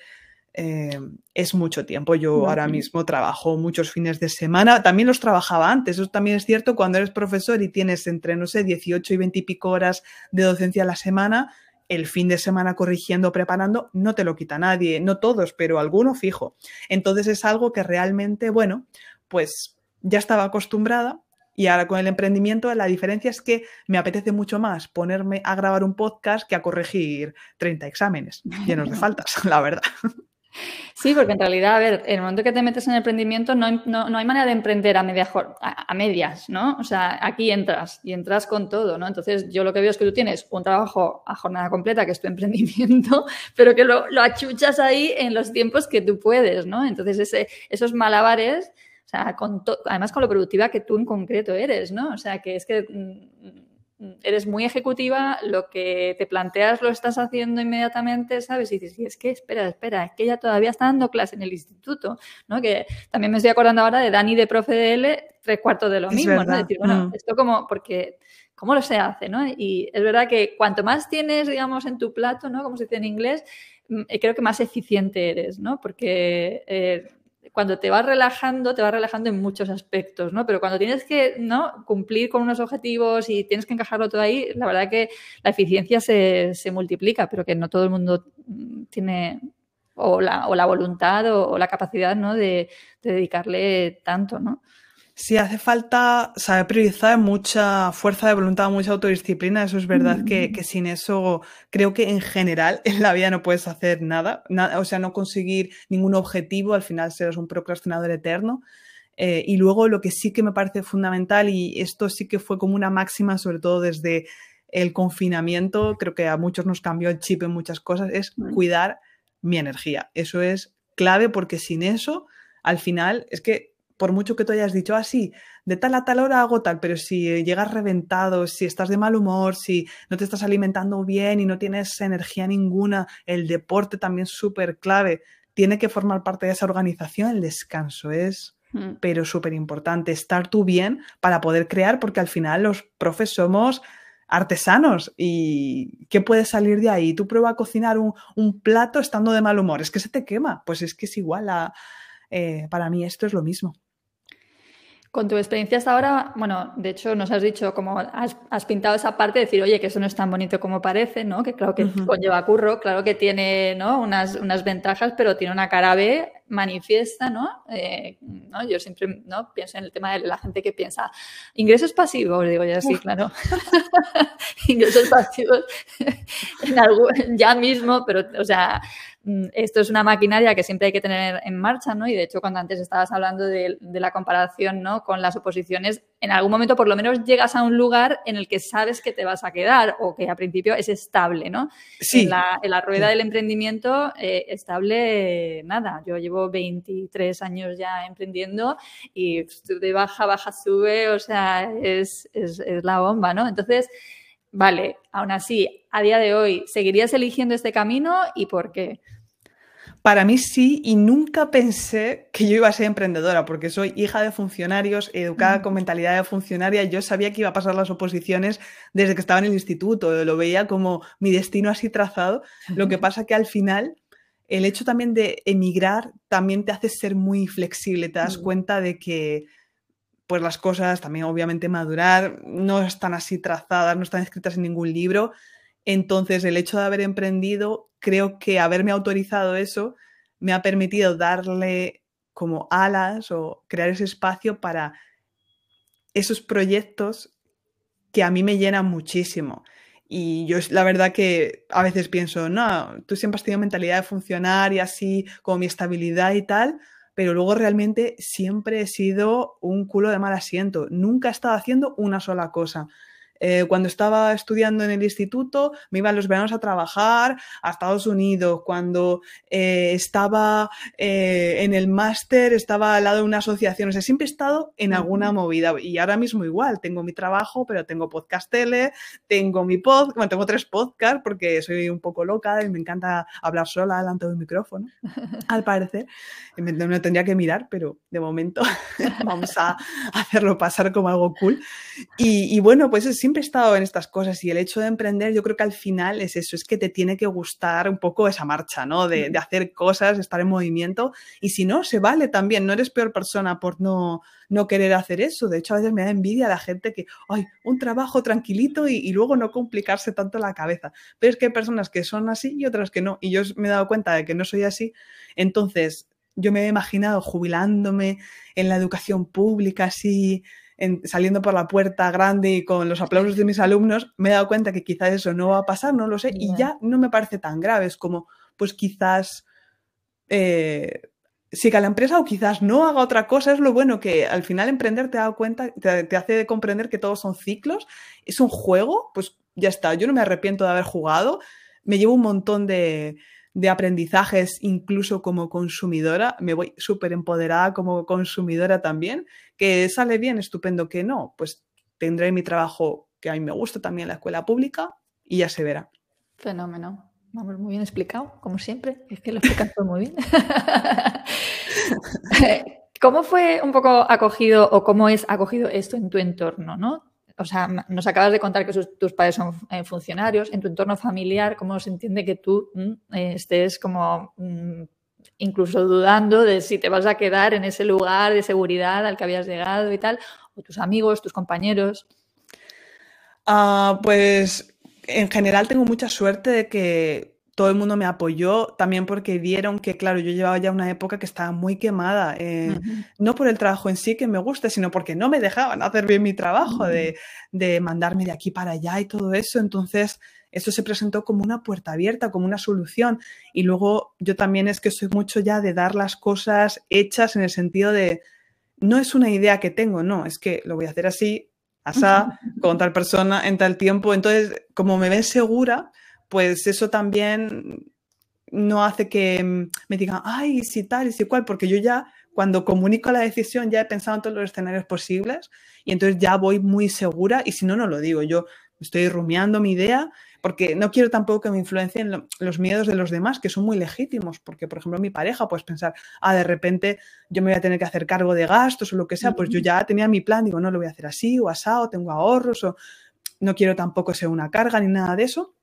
[SPEAKER 2] eh, es mucho tiempo. Yo ahora mismo trabajo muchos fines de semana, también los trabajaba antes, eso también es cierto, cuando eres profesor y tienes entre, no sé, 18 y 20 y pico horas de docencia a la semana, el fin de semana corrigiendo, preparando, no te lo quita nadie, no todos, pero alguno fijo. Entonces es algo que realmente, bueno, pues ya estaba acostumbrada y ahora con el emprendimiento la diferencia es que me apetece mucho más ponerme a grabar un podcast que a corregir 30 exámenes llenos de (laughs) faltas, la verdad.
[SPEAKER 1] Sí, porque en realidad, a ver, en el momento que te metes en el emprendimiento no hay, no, hay manera de emprender a, media, a, medias, ¿no? O sea, aquí entras y entras con todo, ¿no? Entonces, yo lo que veo es que tú tienes un trabajo a jornada completa, que es tu emprendimiento, (laughs) pero que lo, lo achuchas ahí en los tiempos que tú puedes, ¿no? Entonces, ese, esos malabares, o sea, con además con lo productiva que tú en concreto eres, ¿no? O sea, que es que mm, eres muy ejecutiva, lo que te planteas lo estás haciendo inmediatamente, ¿sabes? Y dices, es que espera, espera, es que ella todavía está dando clase en el instituto, ¿no? Que también me estoy acordando ahora de Dani de Profe de L, tres cuartos de lo mismo, ¿no? decir, bueno, mm. esto como, porque, ¿cómo lo se hace, no? Y es verdad que cuanto más tienes, digamos, en tu plato, ¿no? Como se dice en inglés, mm, creo que más eficiente eres, ¿no? Porque eh, cuando te vas relajando, te vas relajando en muchos aspectos, ¿no? Pero cuando tienes que ¿no? cumplir con unos objetivos y tienes que encajarlo todo ahí, la verdad que la eficiencia se, se multiplica, pero que no todo el mundo tiene o la, o la voluntad o, la capacidad ¿no? de dedicarle tanto, ¿no?
[SPEAKER 2] Sí, hace falta saber priorizar mucha fuerza de voluntad, mucha autodisciplina. Eso es verdad que, que, sin eso creo que en general (laughs) en la vida no puedes hacer nada, nada o sea, no conseguir ningún objetivo, al final serás un procrastinador eterno. Eh, y luego lo que sí que me parece fundamental, y esto sí que fue como una máxima, sobre todo desde el confinamiento, creo que a muchos nos cambió el chip en muchas cosas, es cuidar mi energía. Eso es clave porque sin eso, al final, es que por mucho que tú hayas dicho así, ah, de tal a tal hora hago tal, pero si llegas reventado, si estás de mal humor, si no te estás alimentando bien y no tienes energía ninguna, el deporte también súper clave, tiene que formar parte de esa organización, el descanso es mm. pero súper importante, estar tú bien para poder crear, porque al final los profes somos artesanos y ¿qué puede salir de ahí? Tú prueba a cocinar un, un, plato estando de mal humor, es que se te quema, pues es que es igual a, eh, para mí esto es lo mismo.
[SPEAKER 1] Con tu experiencia hasta ahora, bueno, de hecho nos has dicho como has, pintado esa parte de decir, oye, que eso no es tan bonito como parece, ¿no? Que claro que conlleva curro, claro que tiene ¿no? unas, unas ventajas, pero tiene una cara B manifiesta, ¿no? Eh, ¿no? Yo siempre ¿no? pienso en el tema de la gente que piensa, ingresos pasivos, digo ya sí, claro. (laughs) ingresos pasivos (laughs) en ya mismo, pero, o sea, Mm, esto es una maquinaria que siempre hay que tener en marcha, ¿no? Y de hecho, cuando antes estabas hablando de, la comparación, ¿no? Con las oposiciones, en algún momento por lo menos llegas a un lugar en el que sabes que te vas a quedar o que a principio es estable, ¿no?
[SPEAKER 2] Sí.
[SPEAKER 1] En la, rueda del emprendimiento, eh, estable, nada. Yo llevo 23 años ya emprendiendo y de baja, baja, sube, o sea, es, es, es la bomba, ¿no? Entonces, vale, aún así, a día de hoy, ¿seguirías eligiendo este camino y por qué?
[SPEAKER 2] Para mí sí, y nunca pensé que yo iba a ser emprendedora, porque soy hija de funcionarios, educada con mentalidad de funcionaria. Yo sabía que iba a pasar las oposiciones desde que estaba en el instituto, lo veía como mi destino así trazado. Lo que pasa que al final el hecho también de emigrar también te hace ser muy flexible, te das cuenta de que pues las cosas también obviamente madurar, no están así trazadas, no están escritas en ningún libro. Entonces el hecho de haber emprendido creo que haberme autorizado eso me ha permitido darle como alas o crear ese espacio para esos proyectos que a mí me llenan muchísimo. Y yo la verdad que a veces pienso, no, tú siempre has tenido mentalidad de funcionar y así, como mi estabilidad y tal, pero luego realmente siempre he sido un culo de mal asiento. Nunca he estado haciendo una sola cosa. Eh, cuando estaba estudiando en el instituto, me iba los veranos a trabajar a Estados Unidos. Cuando eh, estaba eh, en el máster, estaba al lado de una asociación. O sea, siempre he estado en alguna movida. Y ahora mismo igual, tengo mi trabajo, pero tengo podcast tele, tengo mi podcast, bueno, tengo tres podcasts porque soy un poco loca y me encanta hablar sola delante del micrófono, (laughs) al parecer. Me, me tendría que mirar, pero de momento (laughs) vamos a hacerlo pasar como algo cool. Y, y bueno, pues es siempre he estado en estas cosas y el hecho de emprender yo creo que al final es eso, es que te tiene que gustar un poco esa marcha, ¿no? De, hacer cosas, estar en movimiento y si no, se vale también, no eres peor persona por no, no querer hacer eso. De hecho, a veces me da envidia la gente que, ay, un trabajo tranquilito y, luego no complicarse tanto la cabeza. Pero es que hay personas que son así y otras que no. Y yo me he dado cuenta de que no soy así. Entonces, yo me he imaginado jubilándome en la educación pública así saliendo por la puerta grande y con los aplausos de mis alumnos, me he dado cuenta que quizás eso no va a pasar, no lo sé, y ya no me parece tan grave. Es como, pues quizás eh, siga la empresa o quizás no haga otra cosa. Es lo bueno que al final emprender te da cuenta, te, te hace comprender que todos son ciclos. Es un juego, pues ya está. Yo no me arrepiento de haber jugado. Me llevo un montón de, de aprendizajes incluso como consumidora, me voy súper empoderada como consumidora también, que sale bien, estupendo que no, pues tendré mi trabajo que a mí me gusta también la escuela pública y ya se verá.
[SPEAKER 1] Fenómeno. Vamos, muy bien explicado, como siempre. Es que lo explicas muy bien. (laughs) ¿Cómo fue un poco acogido o cómo es acogido esto en tu entorno, no? O sea, nos acabas de contar que tus padres son eh, funcionarios, en tu entorno familiar, ¿cómo se entiende que tú mm, eh, estés como mm, incluso dudando de si te vas a quedar en ese lugar de seguridad al que habías llegado y tal? ¿O tus amigos, tus compañeros?
[SPEAKER 2] Ah, pues en general tengo mucha suerte de que todo el mundo me apoyó también porque vieron que, claro, yo llevaba ya una época que estaba muy quemada, eh, no por el trabajo en sí que me guste, sino porque no me dejaban hacer bien mi trabajo, de, de, mandarme de aquí para allá y todo eso. Entonces, eso se presentó como una puerta abierta, como una solución. Y luego yo también es que soy mucho ya de dar las cosas hechas en el sentido de, no es una idea que tengo, no, es que lo voy a hacer así, asá, con tal persona, en tal tiempo. Entonces, como me ven segura, pues eso también no hace que mm, me digan, ay, si tal y si cual, porque yo ya cuando comunico la decisión ya he pensado en todos los escenarios posibles y entonces ya voy muy segura y si no, no lo digo. Yo estoy rumiando mi idea porque no quiero tampoco que me influencien los miedos de los demás, que son muy legítimos, porque por ejemplo mi pareja puedes pensar, ah, de repente yo me voy a tener que hacer cargo de gastos o lo que sea, pues yo ya tenía mi plan, digo, no lo voy a hacer así o asado, tengo ahorros o no quiero tampoco ser una carga ni nada de eso.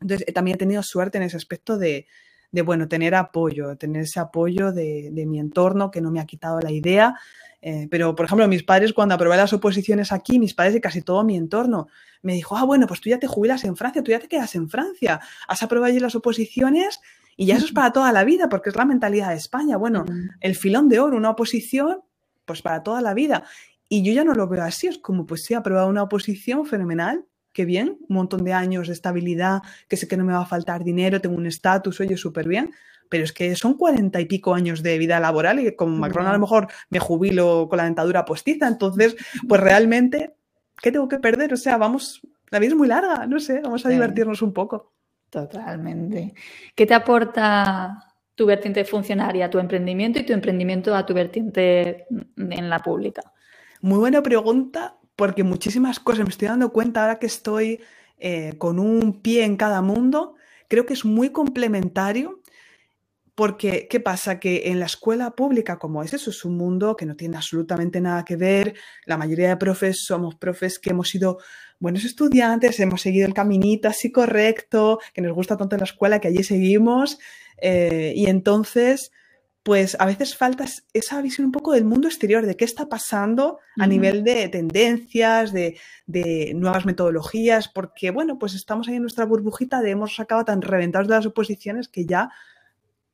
[SPEAKER 2] Entonces, también he tenido suerte en ese aspecto de, de bueno, tener apoyo, tener ese apoyo de, de, mi entorno que no me ha quitado la idea. Eh, pero, por ejemplo, mis padres, cuando aprobé las oposiciones aquí, mis padres y casi todo mi entorno, me dijo, ah, bueno, pues tú ya te jubilas en Francia, tú ya te quedas en Francia, has aprobado allí las oposiciones y ya eso es para toda la vida, porque es la mentalidad de España. Bueno, el filón de oro, una oposición, pues para toda la vida. Y yo ya no lo veo así, es como, pues sí, he aprobado una oposición fenomenal, qué bien, un montón de años de estabilidad, que sé que no me va a faltar dinero, tengo un estatus, oye, súper bien, pero es que son cuarenta y pico años de vida laboral y como Macron a lo mejor me jubilo con la dentadura postiza, entonces, pues realmente, ¿qué tengo que perder? O sea, vamos, la vida es muy larga, no sé, vamos a divertirnos un poco.
[SPEAKER 1] Totalmente. ¿Qué te aporta tu vertiente funcionaria, tu emprendimiento y tu emprendimiento a tu vertiente en la pública?
[SPEAKER 2] Muy buena pregunta, porque muchísimas cosas me estoy dando cuenta ahora que estoy eh, con un pie en cada mundo, creo que es muy complementario porque, ¿qué pasa? Que en la escuela pública, como es eso, es un mundo que no tiene absolutamente nada que ver. La mayoría de profes somos profes que hemos sido buenos estudiantes, hemos seguido el caminito así correcto, que nos gusta tanto la escuela que allí seguimos. Eh, y entonces, pues a veces falta esa visión un poco del mundo exterior, de qué está pasando a nivel de tendencias, de, nuevas metodologías, porque bueno, pues estamos ahí en nuestra burbujita de hemos acabado tan reventados de las oposiciones que ya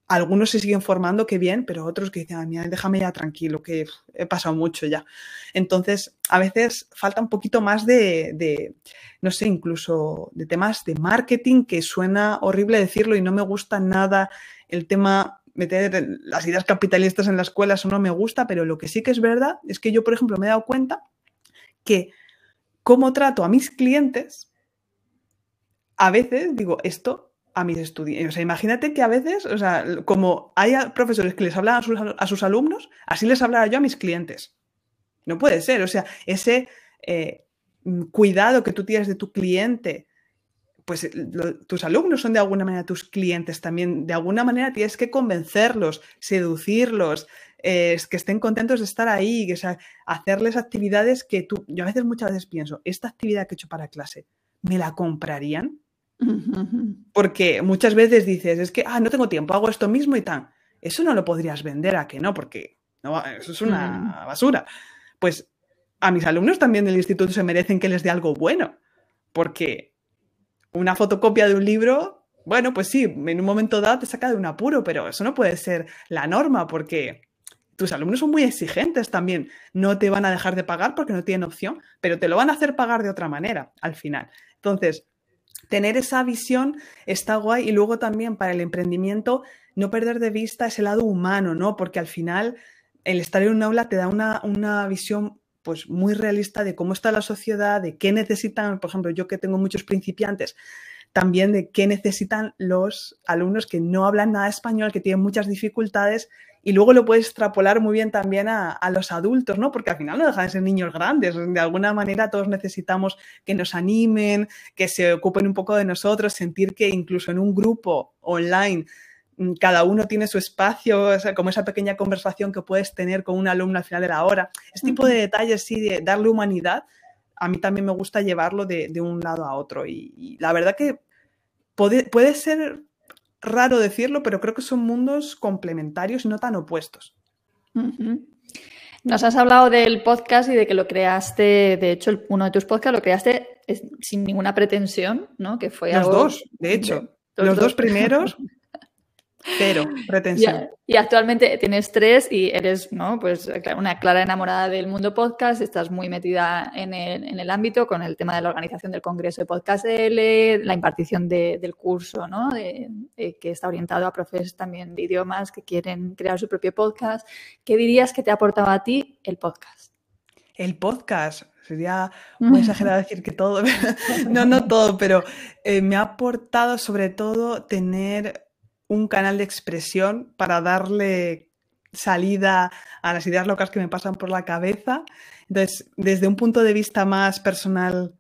[SPEAKER 2] algunos se siguen formando, qué bien, pero otros que dicen, mira, déjame ya tranquilo, que he pasado mucho ya. Entonces, a veces falta un poquito más de, de, no sé, incluso de temas de marketing, que suena horrible decirlo y no me gusta nada el tema meter las ideas capitalistas en la escuela, eso no me gusta, pero lo que sí que es verdad es que yo, por ejemplo, me he dado cuenta que cómo trato a mis clientes, a veces digo, esto a mis estudiantes. O sea, imagínate que a veces, o sea, como hay profesores que les hablan a sus, alumnos, así les hablará yo a mis clientes. No puede ser, o sea, ese eh, cuidado que tú tienes de tu cliente, pues eh, tus alumnos son de alguna manera tus clientes también. De alguna manera tienes que convencerlos, seducirlos, eh, que estén contentos de estar ahí, que, hacerles actividades que tú, yo a veces muchas veces pienso, esta actividad que he hecho para clase, ¿me la comprarían? Porque muchas veces dices, es que, ah, no tengo tiempo, hago esto mismo y tan. Eso no lo podrías vender a que no, porque no, eso es una basura. Pues a mis alumnos también del instituto se merecen que les dé algo bueno, porque una fotocopia de un libro, bueno, pues sí, en un momento dado te saca de un apuro, pero eso no puede ser la norma porque tus alumnos son muy exigentes también. No te van a dejar de pagar porque no tienen opción, pero te lo van a hacer pagar de otra manera al final. Entonces, tener esa visión está guay y luego también para el emprendimiento no perder de vista ese lado humano, ¿no? Porque al final el estar en un aula te da una, una visión pues muy realista de cómo está la sociedad, de qué necesitan, por ejemplo, yo que tengo muchos principiantes, también de qué necesitan los alumnos que no hablan nada español, que tienen muchas dificultades, y luego lo puedes extrapolar muy bien también a, a, los adultos, ¿no? Porque al final no dejan de ser niños grandes. De alguna manera todos necesitamos que nos animen, que se ocupen un poco de nosotros, sentir que incluso en un grupo online cada uno tiene su espacio, como esa pequeña conversación que puedes tener con un alumno al final de la hora. Este tipo de detalles, sí, de darle humanidad, a mí también me gusta llevarlo de, un lado a otro. Y, la verdad que puede, ser raro decirlo, pero creo que son mundos complementarios y no tan opuestos.
[SPEAKER 1] Nos has hablado del podcast y de que lo creaste, de hecho, uno de tus podcasts lo creaste sin ninguna pretensión, ¿no? Que fue
[SPEAKER 2] Los dos, de hecho. los dos primeros (laughs) Cero, retención.
[SPEAKER 1] Y, actualmente tienes tres y eres ¿no? pues, una clara enamorada del mundo podcast, estás muy metida en el, en el ámbito con el tema de la organización del Congreso de Podcast L, la impartición del curso, ¿no? De, que está orientado a profes también de idiomas que quieren crear su propio podcast. ¿Qué dirías que te ha aportado a ti el podcast?
[SPEAKER 2] El podcast, sería muy exagerado decir que todo, (laughs) no, no todo, pero eh, me ha aportado sobre todo tener un canal de expresión para darle salida a las ideas locas que me pasan por la cabeza. Entonces, desde un punto de vista más personal,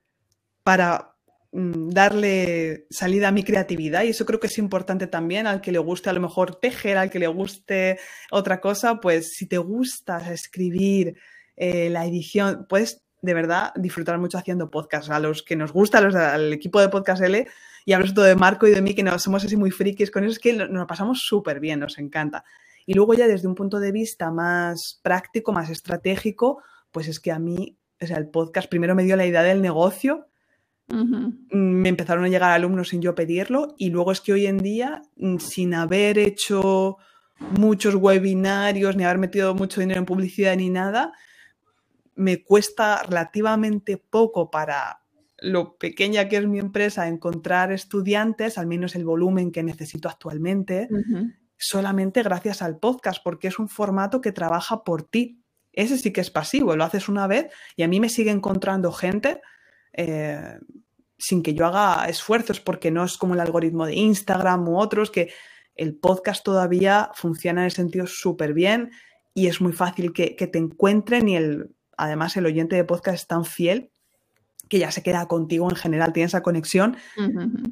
[SPEAKER 2] para mm, darle salida a mi creatividad, y eso creo que es importante también al que le guste a lo mejor tejer, al que le guste otra cosa, pues si te gusta escribir, eh, la edición, puedes de verdad disfrutar mucho haciendo podcast. A los que nos gusta, al equipo de Podcast L, y hablo todo de Marco y de mí, que no, somos así muy frikis con eso, es que nos lo pasamos súper bien, nos encanta. Y luego ya desde un punto de vista más práctico, más estratégico, pues es que a mí, o sea, el podcast primero me dio la idea del negocio, me empezaron a llegar alumnos sin yo pedirlo y luego es que hoy en día, mm, sin haber hecho muchos webinarios ni haber metido mucho dinero en publicidad ni nada, me cuesta relativamente poco para lo pequeña que es mi empresa encontrar estudiantes, al menos el volumen que necesito actualmente, solamente gracias al podcast, porque es un formato que trabaja por ti. Ese sí que es pasivo, lo haces una vez y a mí me sigue encontrando gente eh, sin que yo haga esfuerzos, porque no es como el algoritmo de Instagram u otros, que el podcast todavía funciona en el sentido súper bien y es muy fácil que, que te encuentren y el, además el oyente de podcast es tan fiel que ya se queda contigo en general, tiene esa conexión.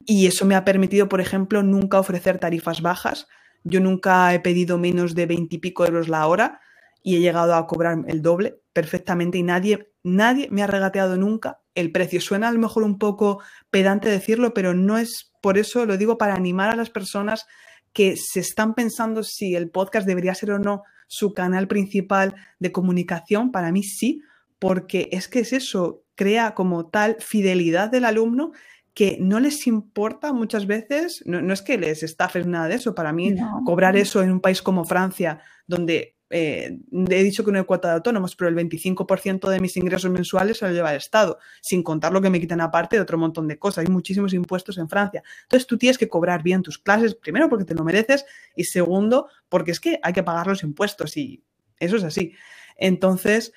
[SPEAKER 2] Y eso me ha permitido, por ejemplo, nunca ofrecer tarifas bajas. Yo nunca he pedido menos de 20 y pico euros la hora y he llegado a cobrar el doble perfectamente y nadie, nadie me ha regateado nunca el precio. Suena a lo mejor un poco pedante decirlo, pero no es por eso, lo digo para animar a las personas que se están pensando si el podcast debería ser o no su canal principal de comunicación. Para mí sí, porque es que es eso, crea como tal fidelidad del alumno que no les importa muchas veces, no, es que les estafes nada de eso, para mí cobrar eso en un país como Francia, donde eh, he dicho que no hay cuota de autónomos, pero el 25% de mis ingresos mensuales se lo lleva el Estado, sin contar lo que me quitan aparte de otro montón de cosas. Hay muchísimos impuestos en Francia. Entonces tú tienes que cobrar bien tus clases, primero porque te lo mereces y segundo porque es que hay que pagar los impuestos y eso es así. Entonces,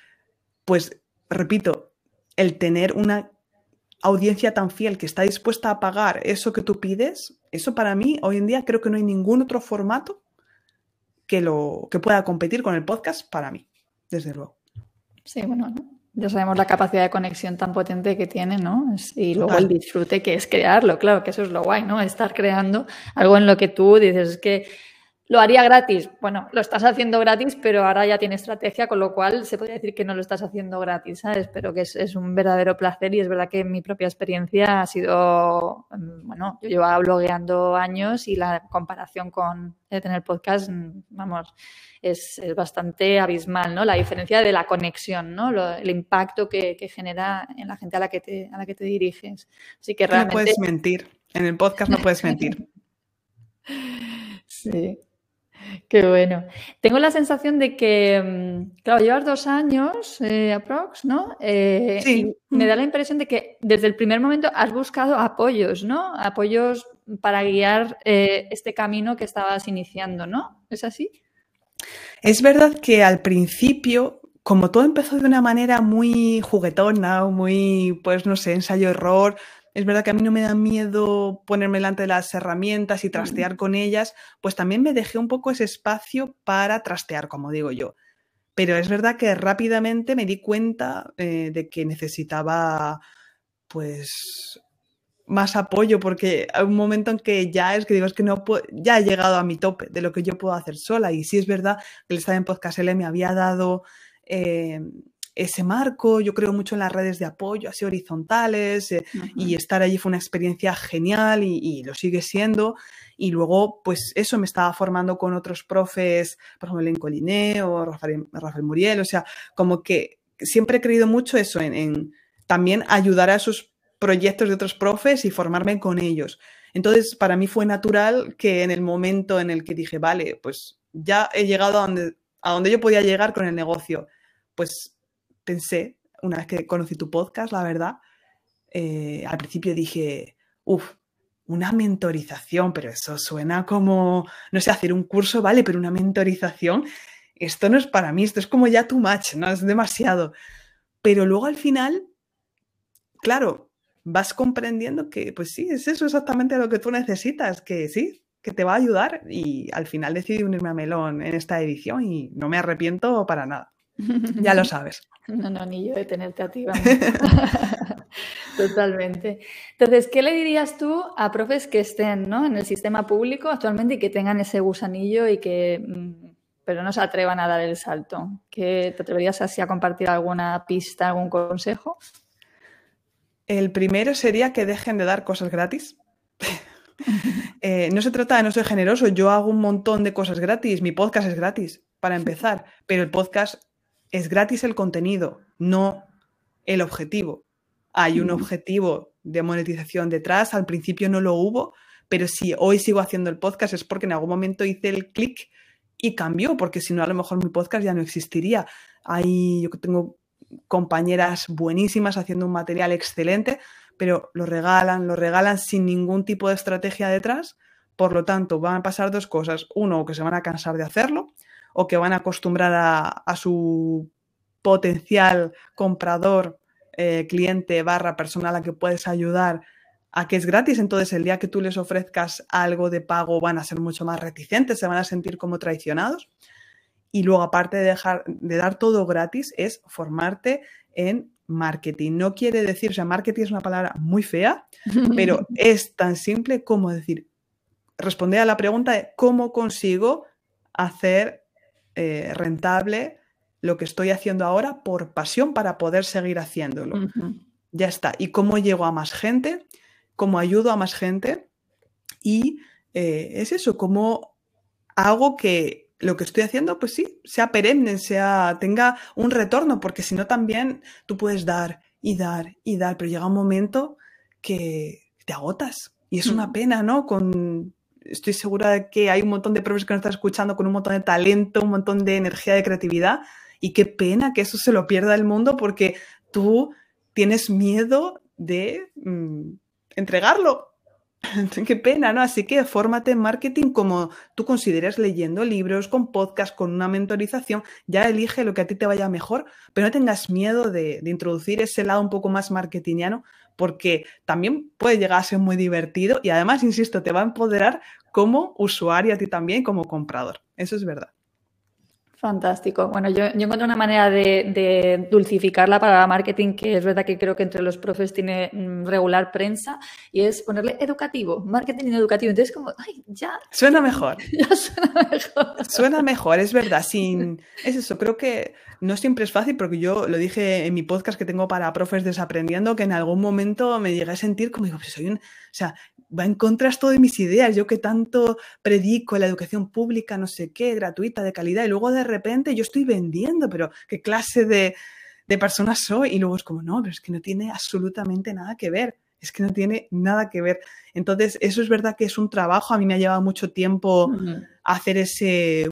[SPEAKER 2] pues repito, el tener una audiencia tan fiel que está dispuesta a pagar eso que tú pides, eso para mí hoy en día creo que no hay ningún otro formato que lo que pueda competir con el podcast para mí, desde luego.
[SPEAKER 1] Sí, bueno, ya sabemos la capacidad de conexión tan potente que tiene, ¿no? Y luego el disfrute que es crearlo, claro, que eso es lo guay, ¿no? Estar creando algo en lo que tú dices, es que ¿Lo haría gratis? Bueno, lo estás haciendo gratis, pero ahora ya tiene estrategia, con lo cual se podría decir que no lo estás haciendo gratis, ¿sabes? Pero que es, un verdadero placer y es verdad que mi propia experiencia ha sido, mm, bueno, yo llevaba blogueando años y la comparación con tener podcast, mm, vamos, es, bastante abismal, ¿no? La diferencia de la conexión, ¿no? el impacto que, genera en la gente a la que te, a la que te diriges. Así que realmente...
[SPEAKER 2] No puedes mentir. En el podcast no puedes mentir. (laughs)
[SPEAKER 1] sí. (laughs) Qué bueno. Tengo la sensación de que, mm, claro, llevas dos años, eh, aprox, ¿no? Eh, sí. me da la impresión de que desde el primer momento has buscado apoyos, ¿no? Apoyos para guiar eh, este camino que estabas iniciando, ¿no? ¿Es así?
[SPEAKER 2] Es verdad que al principio, como todo empezó de una manera muy juguetona, muy, pues no sé, ensayo-error, es verdad que a mí no me da miedo ponerme delante de las herramientas y trastear con ellas, pues también me dejé un poco ese espacio para trastear, como digo yo. Pero es verdad que rápidamente me di cuenta eh, de que necesitaba, pues, más apoyo, porque hay un momento en que ya es que digo, es que no ya he llegado a mi tope de lo que yo puedo hacer sola. Y sí es verdad que el estar en Podcast L me había dado eh, ese marco. Yo creo mucho en las redes de apoyo, así horizontales, eh, y estar allí fue una experiencia genial y, lo sigue siendo. Y luego, pues eso, me estaba formando con otros profes, por ejemplo, Len Coliné o Rafael, Muriel, o sea, como que siempre he creído mucho eso, en, también ayudar a esos proyectos de otros profes y formarme con ellos. Entonces, para mí fue natural que en el momento en el que dije, vale, pues ya he llegado a donde, a donde yo podía llegar con el negocio, pues pensé, una vez que conocí tu podcast, la verdad, eh, al principio dije, uff, una mentorización, pero eso suena como, no sé, hacer un curso, vale, pero una mentorización, esto no es para mí, esto es como ya too much, ¿no? Es demasiado. Pero luego al final, claro, vas comprendiendo que, pues sí, es eso exactamente lo que tú necesitas, que sí, que te va a ayudar y al final decidí unirme a Melón en esta edición y no me arrepiento para nada. (laughs) Ya lo sabes.
[SPEAKER 1] No, no, ni yo de tenerte a ti. (laughs) Totalmente. Entonces, ¿qué le dirías tú a profes que estén en el sistema público actualmente y que tengan ese gusanillo y que mm, pero no se atrevan a dar el salto? ¿Qué, ¿Te atreverías así a compartir alguna pista, algún consejo?
[SPEAKER 2] El primero sería que dejen de dar cosas gratis. (laughs) Eh, no se trata de no ser generoso, yo hago un montón de cosas gratis, mi podcast es gratis, para empezar, pero el podcast es gratis el contenido, no el objetivo. Hay un objetivo de monetización detrás, al principio no lo hubo, pero si hoy sigo haciendo el podcast es porque en algún momento hice el clic y cambió, porque si no, a lo mejor mi podcast ya no existiría. Hay, yo tengo compañeras buenísimas haciendo un material excelente, pero lo regalan, lo regalan sin ningún tipo de estrategia detrás. Por lo tanto, van a pasar dos cosas. Uno, que se van a cansar de hacerlo, o que van a acostumbrar a, su potencial comprador, eh, cliente, barra persona a la que puedes ayudar a que es gratis. Entonces, el día que tú les ofrezcas algo de pago, van a ser mucho más reticentes, se van a sentir como traicionados. Y luego, aparte de, dejar, de dar todo gratis, es formarte en marketing. No quiere decir, o sea, marketing es una palabra muy fea, (laughs) pero es tan simple como decir, responder a la pregunta de cómo consigo hacer eh, rentable lo que estoy haciendo ahora por pasión para poder seguir haciéndolo. Ya está. ¿Y cómo llego a más gente? ¿Cómo ayudo a más gente? Y eh, es eso, cómo hago que lo que estoy haciendo, pues sí, sea perenne, sea, tenga un retorno, porque si no también tú puedes dar y dar y dar, pero llega un momento que te agotas. Y es una mm. pena, ¿no? Con estoy segura de que hay un montón de profes que nos están escuchando con un montón de talento, un montón de energía, de creatividad. Y qué pena que eso se lo pierda el mundo porque tú tienes miedo de mm, entregarlo. (laughs) Qué pena, ¿no? Así que fórmate en marketing como tú consideres leyendo libros, con podcast, con una mentorización. Ya elige lo que a ti te vaya mejor, pero no tengas miedo de, de introducir ese lado un poco más marketingiano porque también puede llegar a ser muy divertido y además, insisto, te va a empoderar como usuario a ti también, como comprador. Eso es verdad.
[SPEAKER 1] Fantástico. Bueno, yo, yo encuentro una manera de, dulcificar la palabra marketing que es verdad que creo que entre los profes tiene mm, regular prensa y es ponerle educativo, marketing educativo. Entonces, como, ay, ya.
[SPEAKER 2] Suena mejor. (laughs) Ya suena mejor. Suena mejor, es verdad. Sin, es eso, creo que no siempre es fácil porque yo lo dije en mi podcast que tengo para profes desaprendiendo que en algún momento me llegué a sentir como, digo, pues soy un. O sea, va en contra esto de mis ideas, yo que tanto predico la educación pública, no sé qué, gratuita, de calidad, y luego de repente yo estoy vendiendo, pero ¿qué clase de, de persona soy? Y luego es como, no, pero es que no tiene absolutamente nada que ver, es que no tiene nada que ver. Entonces, eso es verdad que es un trabajo, a mí me ha llevado mucho tiempo hacer ese,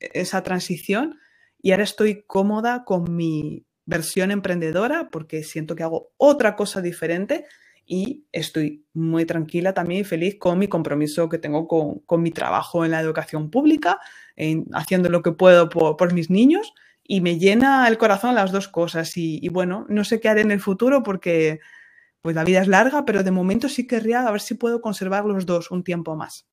[SPEAKER 2] esa transición y ahora estoy cómoda con mi versión emprendedora porque siento que hago otra cosa diferente y estoy muy tranquila también y feliz con mi compromiso que tengo con, mi trabajo en la educación pública, en, haciendo lo que puedo por, mis niños y me llena el corazón las dos cosas y, bueno, no sé qué haré en el futuro porque pues la vida es larga, pero de momento sí querría a ver si puedo conservar los dos un tiempo más.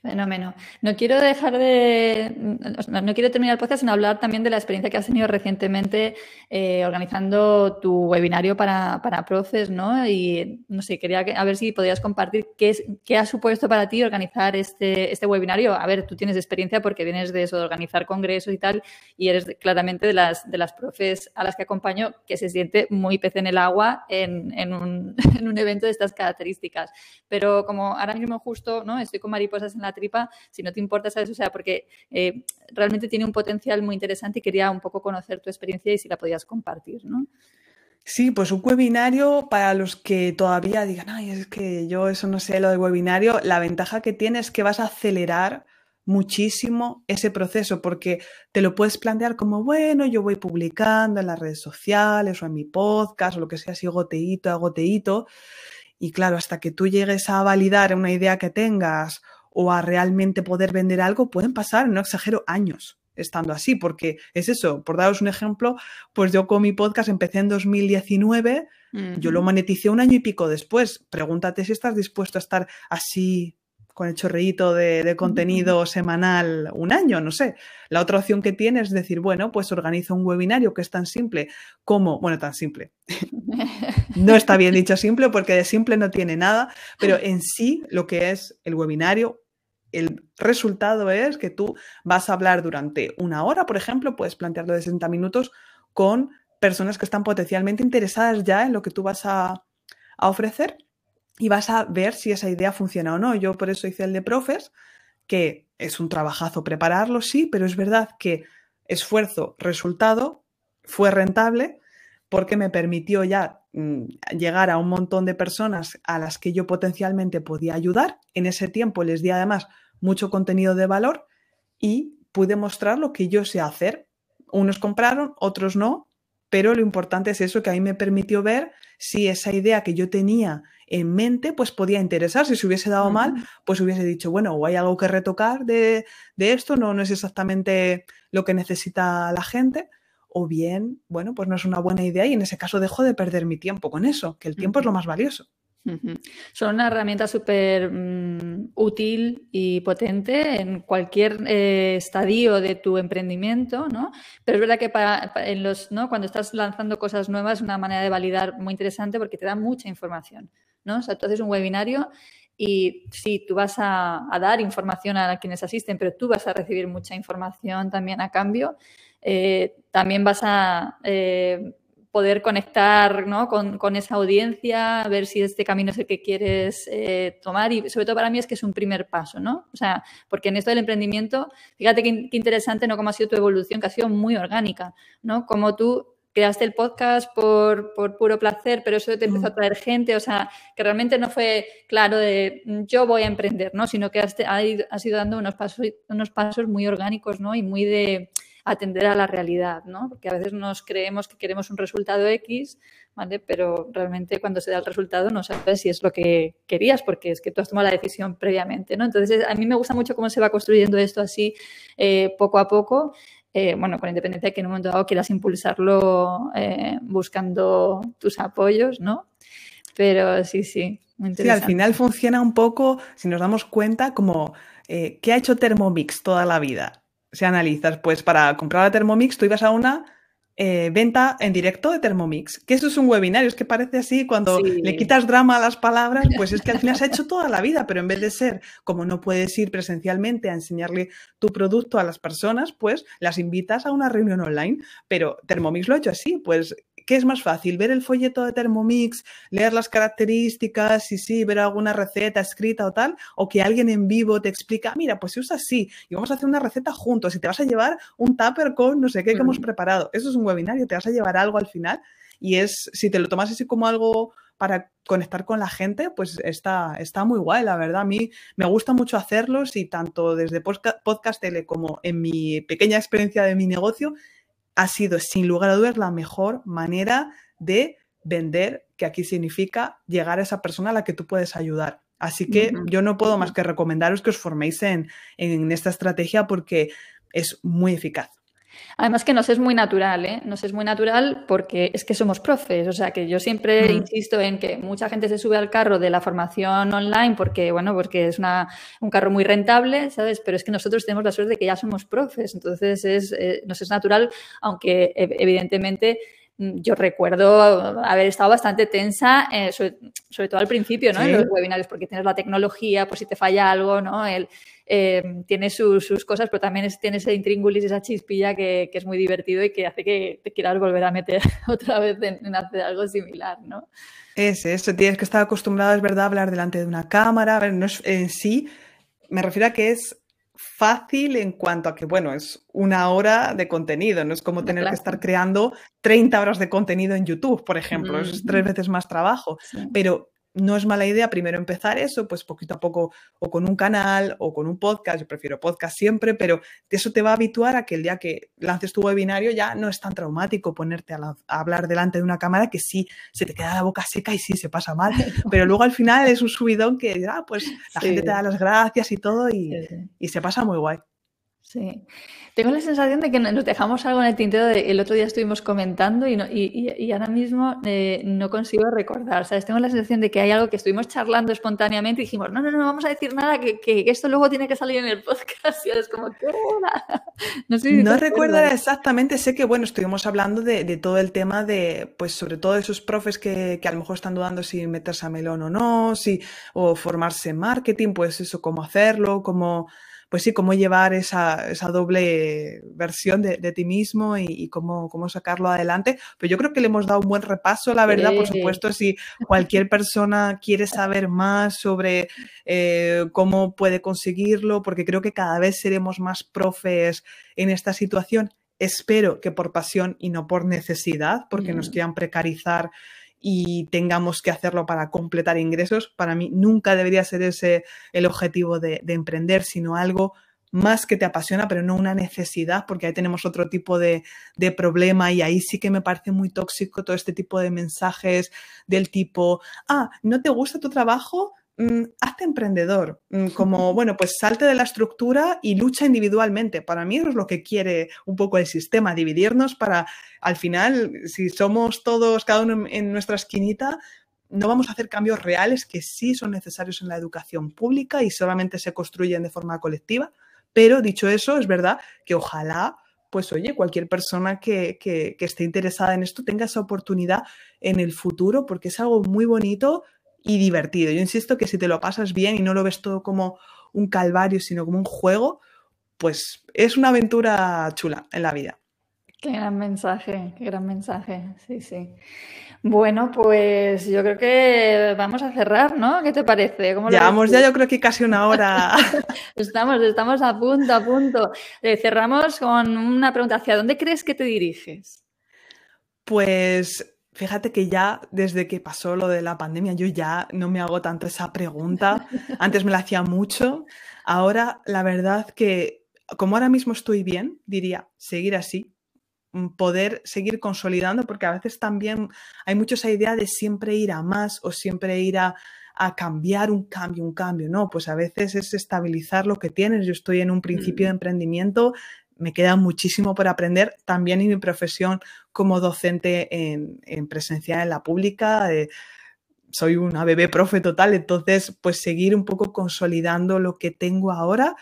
[SPEAKER 1] Fenómeno. No quiero dejar de. No, quiero terminar el podcast sin hablar también de la experiencia que has tenido recientemente eh, organizando tu webinario para, para profes, ¿no? Y no sé, quería a ver si podías compartir qué, es, qué ha supuesto para ti organizar este, este webinario. A ver, tú tienes experiencia porque vienes de eso, de organizar congresos y tal, y eres claramente de las, de las profes a las que acompaño que se siente muy pez en el agua en, en, un, (laughs) en un evento de estas características. Pero como ahora mismo justo, ¿no? Estoy con mariposas en la tripa, si no te importa, ¿sabes? O sea, porque eh, realmente tiene un potencial muy interesante y quería un poco conocer tu experiencia y si la podías compartir, ¿no?
[SPEAKER 2] Sí, pues un webinario para los que todavía digan, ay, es que yo eso no sé lo de webinario, la ventaja que tiene es que vas a acelerar muchísimo ese proceso porque te lo puedes plantear como, bueno, yo voy publicando en las redes sociales o en mi podcast o lo que sea, así goteíto a goteíto. Y claro, hasta que tú llegues a validar una idea que tengas o a realmente poder vender algo, pueden pasar, no exagero, años estando así, porque es eso, por daros un ejemplo, pues yo con mi podcast empecé en 2019, yo lo moneticé un año y pico después. Pregúntate si estás dispuesto a estar así con el chorreíto de, contenido semanal un año, no sé. La otra opción que tienes es decir, bueno, pues organizo un webinario que es tan simple como, bueno, tan simple. (laughs) no está bien dicho simple porque de simple no tiene nada, pero en sí lo que es el webinario, el resultado es que tú vas a hablar durante una hora, por ejemplo, puedes plantearlo de 60 minutos con personas que están potencialmente interesadas ya en lo que tú vas a, ofrecer y vas a ver si esa idea funciona o no. Yo por eso hice el de profes, que es un trabajazo prepararlo, sí, pero es verdad que esfuerzo, resultado, fue rentable porque me permitió ya llegar a un montón de personas a las que yo potencialmente podía ayudar. En ese tiempo les di además mucho contenido de valor y pude mostrar lo que yo sé hacer. Unos compraron, otros no, pero lo importante es eso que a mí me permitió ver si esa idea que yo tenía en mente pues podía interesar. Si se hubiese dado mal, pues hubiese dicho, bueno, o hay algo que retocar de, esto, no, no es exactamente lo que necesita la gente, o bien, bueno, pues no es una buena idea y en ese caso dejo de perder mi tiempo con eso, que el tiempo es lo más valioso.
[SPEAKER 1] Son una herramienta súper mm, útil y potente en cualquier eh, estadio de tu emprendimiento, ¿no? Pero es verdad que para, en los, ¿no? cuando estás lanzando cosas nuevas es una manera de validar muy interesante porque te da mucha información, ¿no? O sea, tú haces un webinario y sí, tú vas a, dar información a quienes asisten, pero tú vas a recibir mucha información también a cambio. Eh, también vas a eh, poder conectar ¿no? con, esa audiencia, ver si este camino es el que quieres eh, tomar y sobre todo para mí es que es un primer paso, ¿no? O sea, porque en esto del emprendimiento, fíjate qué, interesante, ¿no? Cómo ha sido tu evolución, que ha sido muy orgánica, ¿no? Como tú creaste el podcast por, puro placer, pero eso te empezó a traer gente, o sea, que realmente no fue claro de yo voy a emprender, ¿no? Sino que has, has ido dando unos pasos, unos pasos muy orgánicos, ¿no? Y muy de atender a la realidad, ¿no? Porque a veces nos creemos que queremos un resultado X, ¿vale? Pero realmente cuando se da el resultado no sabes si es lo que querías, porque es que tú has tomado la decisión previamente, ¿no? Entonces, a mí me gusta mucho cómo se va construyendo esto así eh, poco a poco. Eh, bueno, con independencia de que en un momento dado quieras impulsarlo eh, buscando tus apoyos, ¿no? Pero sí, sí,
[SPEAKER 2] muy interesante. Sí, al final funciona un poco, si nos damos cuenta, como ¿qué ha hecho Thermomix toda la vida? si analizas, pues para comprar la Thermomix tú ibas a una eh, venta en directo de Thermomix, que eso es un webinario, es que parece así, cuando le quitas drama a las palabras, pues es que al final se ha hecho toda la vida, pero en vez de ser como no puedes ir presencialmente a enseñarle tu producto a las personas, pues las invitas a una reunión online, pero Thermomix lo ha hecho así, pues ¿Qué es más fácil? ¿Ver el folleto de Thermomix, leer las características y sí, ver alguna receta escrita o tal? ¿O que alguien en vivo te explica, mira, pues se usa así y vamos a hacer una receta juntos y te vas a llevar un tupper con no sé qué que hemos preparado? Eso es un webinario, te vas a llevar algo al final y es, si te lo tomas así como algo para conectar con la gente, pues está, está muy guay, la verdad. A mí me gusta mucho hacerlos y tanto desde Podcast Tele como en mi pequeña experiencia de mi negocio, ha sido sin lugar a dudas la mejor manera de vender, que aquí significa llegar a esa persona a la que tú puedes ayudar. Así que yo no puedo más que recomendaros que os forméis en, en esta estrategia porque es muy eficaz.
[SPEAKER 1] Además que nos es muy natural, ¿eh? Nos es muy natural porque es que somos profes. O sea, que yo siempre insisto en que mucha gente se sube al carro de la formación online porque, bueno, porque es una, un carro muy rentable, ¿sabes? Pero es que nosotros tenemos la suerte de que ya somos profes. Entonces, es, eh, nos es natural, aunque evidentemente Mm, yo recuerdo haber estado bastante tensa, eh, sobre, todo al principio, ¿no? En los webinarios, porque tienes la tecnología, por si te falla algo, ¿no? El, eh, tiene sus, cosas, pero también tiene ese intríngulis, esa chispilla que, es muy divertido y que hace que te quieras volver a meter (laughs) otra vez en, hacer algo similar, ¿no?
[SPEAKER 2] Es eso, tienes que estar acostumbrado, es verdad, a hablar delante de una cámara, a ver, no es en sí, me refiero a que es fácil en cuanto a que, bueno, es una hora de contenido, no es como tener que estar creando 30 horas de contenido en YouTube, por ejemplo, es tres veces más trabajo, pero no es mala idea primero empezar eso, pues poquito a poco, o con un canal o con un podcast, yo prefiero podcast siempre, pero eso te va a habituar a que el día que lances tu webinario ya no es tan traumático ponerte a, hablar delante de una cámara que sí se te queda la boca seca y sí se pasa mal, (laughs) pero luego al final es un subidón que, ah, pues la gente te da las gracias y todo y, y se pasa muy guay.
[SPEAKER 1] Sí. Tengo la sensación de que nos dejamos algo en el tintero. el otro día estuvimos comentando y, y, ahora mismo eh, no consigo recordar. ¿sabes? Tengo la sensación de que hay algo que estuvimos charlando espontáneamente y dijimos, no, no, no, vamos a decir nada, que, esto luego tiene que salir en el podcast. (laughs) Y es como, ¿qué
[SPEAKER 2] No, sé no recuerdo exactamente, sé que, bueno, estuvimos hablando de, todo el tema de, pues sobre todo esos profes que, que, a lo mejor están dudando si meterse a melón o no, si, o formarse en marketing, pues eso, cómo hacerlo, cómo pues sí, cómo llevar esa, esa doble versión de, de ti mismo y, cómo, cómo, sacarlo adelante. Pero yo creo que le hemos dado un buen repaso, la verdad, por supuesto, si cualquier persona quiere saber más sobre eh, cómo puede conseguirlo, porque creo que cada vez seremos más profes en esta situación. Espero que por pasión y no por necesidad, porque nos quieran precarizar y tengamos que hacerlo para completar ingresos. Para mí nunca debería ser ese el objetivo de, emprender, sino algo más que te apasiona, pero no una necesidad, porque ahí tenemos otro tipo de, de, problema y ahí sí que me parece muy tóxico todo este tipo de mensajes del tipo, ah, ¿no te gusta tu trabajo? Mm, hazte emprendedor, mm, como, bueno, pues salte de la estructura y lucha individualmente. Para mí eso es lo que quiere un poco el sistema, dividirnos para, al final, si somos todos, cada uno en nuestra esquinita, no vamos a hacer cambios reales que sí son necesarios en la educación pública y solamente se construyen de forma colectiva. Pero dicho eso, es verdad que ojalá, pues oye, cualquier persona que, que, que esté interesada en esto tenga esa oportunidad en el futuro, porque es algo muy bonito y divertido. Yo insisto que si te lo pasas bien y no lo ves todo como un calvario, sino como un juego, pues es una aventura chula en la vida.
[SPEAKER 1] Qué gran mensaje, qué gran mensaje, sí, sí. Bueno, pues yo creo que vamos a cerrar, ¿no? ¿Qué te parece?
[SPEAKER 2] Llevamos ya yo creo que casi una hora. (laughs)
[SPEAKER 1] estamos, estamos a punto, a punto. Eh, cerramos con una pregunta, ¿hacia dónde crees que te diriges?
[SPEAKER 2] Pues Fíjate que ya desde que pasó lo de la pandemia, yo ya no me hago tanto esa pregunta. Antes me la hacía mucho. Ahora, la verdad que como ahora mismo estoy bien, diría seguir así, mm, poder seguir consolidando, porque a veces también hay mucho esa idea de siempre ir a más o siempre ir a, a cambiar un cambio, un cambio. No, pues a veces es estabilizar lo que tienes. Yo estoy en un principio de mm. emprendimiento, me queda muchísimo por aprender también en mi profesión como docente en, en presencial en la pública. Eh, soy una bebé profe total, entonces pues seguir un poco consolidando lo que tengo ahora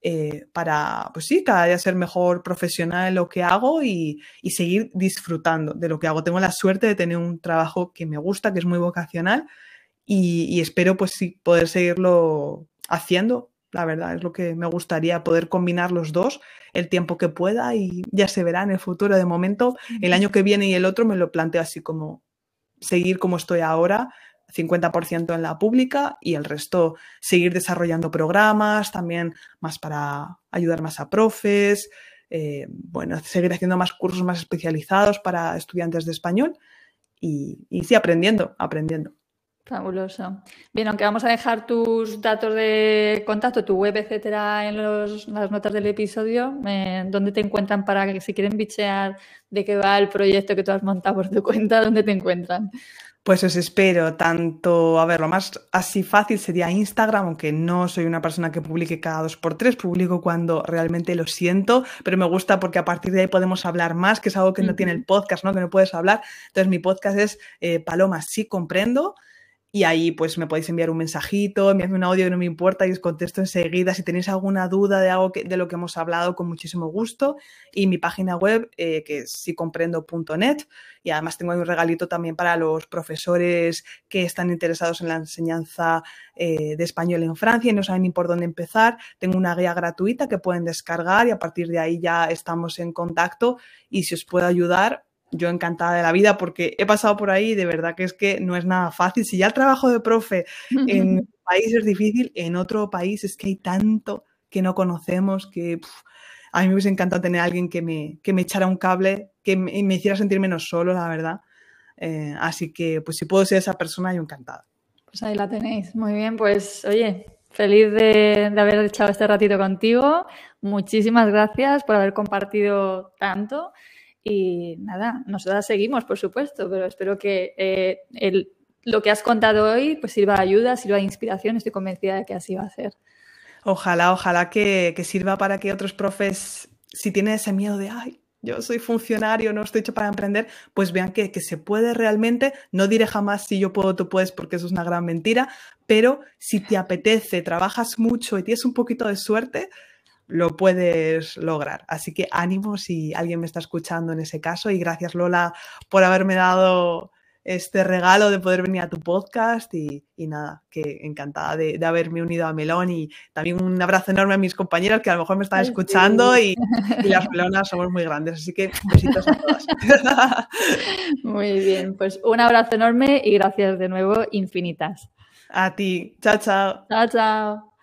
[SPEAKER 2] eh, para, pues sí, cada día ser mejor profesional en lo que hago y, seguir disfrutando de lo que hago. Tengo la suerte de tener un trabajo que me gusta, que es muy vocacional y, espero pues poder seguirlo haciendo la verdad, es lo que me gustaría poder combinar los dos el tiempo que pueda y ya se verá en el futuro. De momento, el año que viene y el otro me lo planteo así como seguir como estoy ahora, 50% en la pública y el resto seguir desarrollando programas, también más para ayudar más a profes, eh, bueno, seguir haciendo más cursos más especializados para estudiantes de español y, y sí, aprendiendo, aprendiendo.
[SPEAKER 1] Fabuloso. Bien, aunque vamos a dejar tus datos de contacto, tu web, etcétera, en las notas del episodio, eh, ¿dónde te encuentran para que si quieren bichear de qué va el proyecto que tú has montado por tu cuenta, (laughs) dónde te encuentran?
[SPEAKER 2] Pues os espero tanto, a ver, lo más así fácil sería Instagram, aunque no soy una persona que publique cada dos por tres, publico cuando realmente lo siento, pero me gusta porque a partir de ahí podemos hablar más, que es algo que no tiene el podcast, ¿no? Que no puedes hablar. Entonces mi podcast es eh, Paloma, sí comprendo y ahí pues me podéis enviar un mensajito, enviarme un audio no me importa y os contesto enseguida. Si tenéis alguna duda de algo que, de lo que hemos hablado, con muchísimo gusto. Y mi página web, eh, que es sicomprendo.net. Y además tengo ahí un regalito también para los profesores que están interesados en la enseñanza eh, de español en Francia y no saben ni por dónde empezar. Tengo una guía gratuita que pueden descargar y a partir de ahí ya estamos en contacto. Y si os puedo ayudar, yo encantada de la vida porque he pasado por ahí y de verdad que es que no es nada fácil. Si ya el trabajo de profe en (laughs) un país es difícil, en otro país es que hay tanto que no conocemos que a mí me hubiese encantado tener a alguien que me, que me echara un cable, que me, hiciera sentir menos solo, la verdad. Eh, así que, pues si puedo ser esa persona, yo encantada.
[SPEAKER 1] Pues ahí la tenéis. Muy bien, pues oye, feliz de, de haber echado este ratito contigo. Muchísimas gracias por haber compartido tanto. Y nada, nosotras seguimos, por supuesto, pero espero que eh, lo que has contado hoy pues sirva de ayuda, sirva de inspiración. Estoy convencida de que así va a ser.
[SPEAKER 2] Ojalá, ojalá que, que sirva para que otros profes, si tienen ese miedo de, ay, yo soy funcionario, no estoy hecho para emprender, pues vean que, que, se puede realmente, no diré jamás si yo puedo, tú puedes, porque eso es una gran mentira, pero si te apetece, trabajas mucho y tienes un poquito de suerte, lo puedes lograr. Así que ánimo si alguien me está escuchando en ese caso y gracias Lola por haberme dado este regalo de poder venir a tu podcast y, y nada, que encantada de, de, haberme unido a Melón y también un abrazo enorme a mis compañeras que a lo mejor me están escuchando sí. y, y, las melonas somos muy grandes, así que besitos a todas. (laughs)
[SPEAKER 1] Muy bien, pues un abrazo enorme y gracias de nuevo infinitas.
[SPEAKER 2] A ti, chao, chao.
[SPEAKER 1] Chao, chao.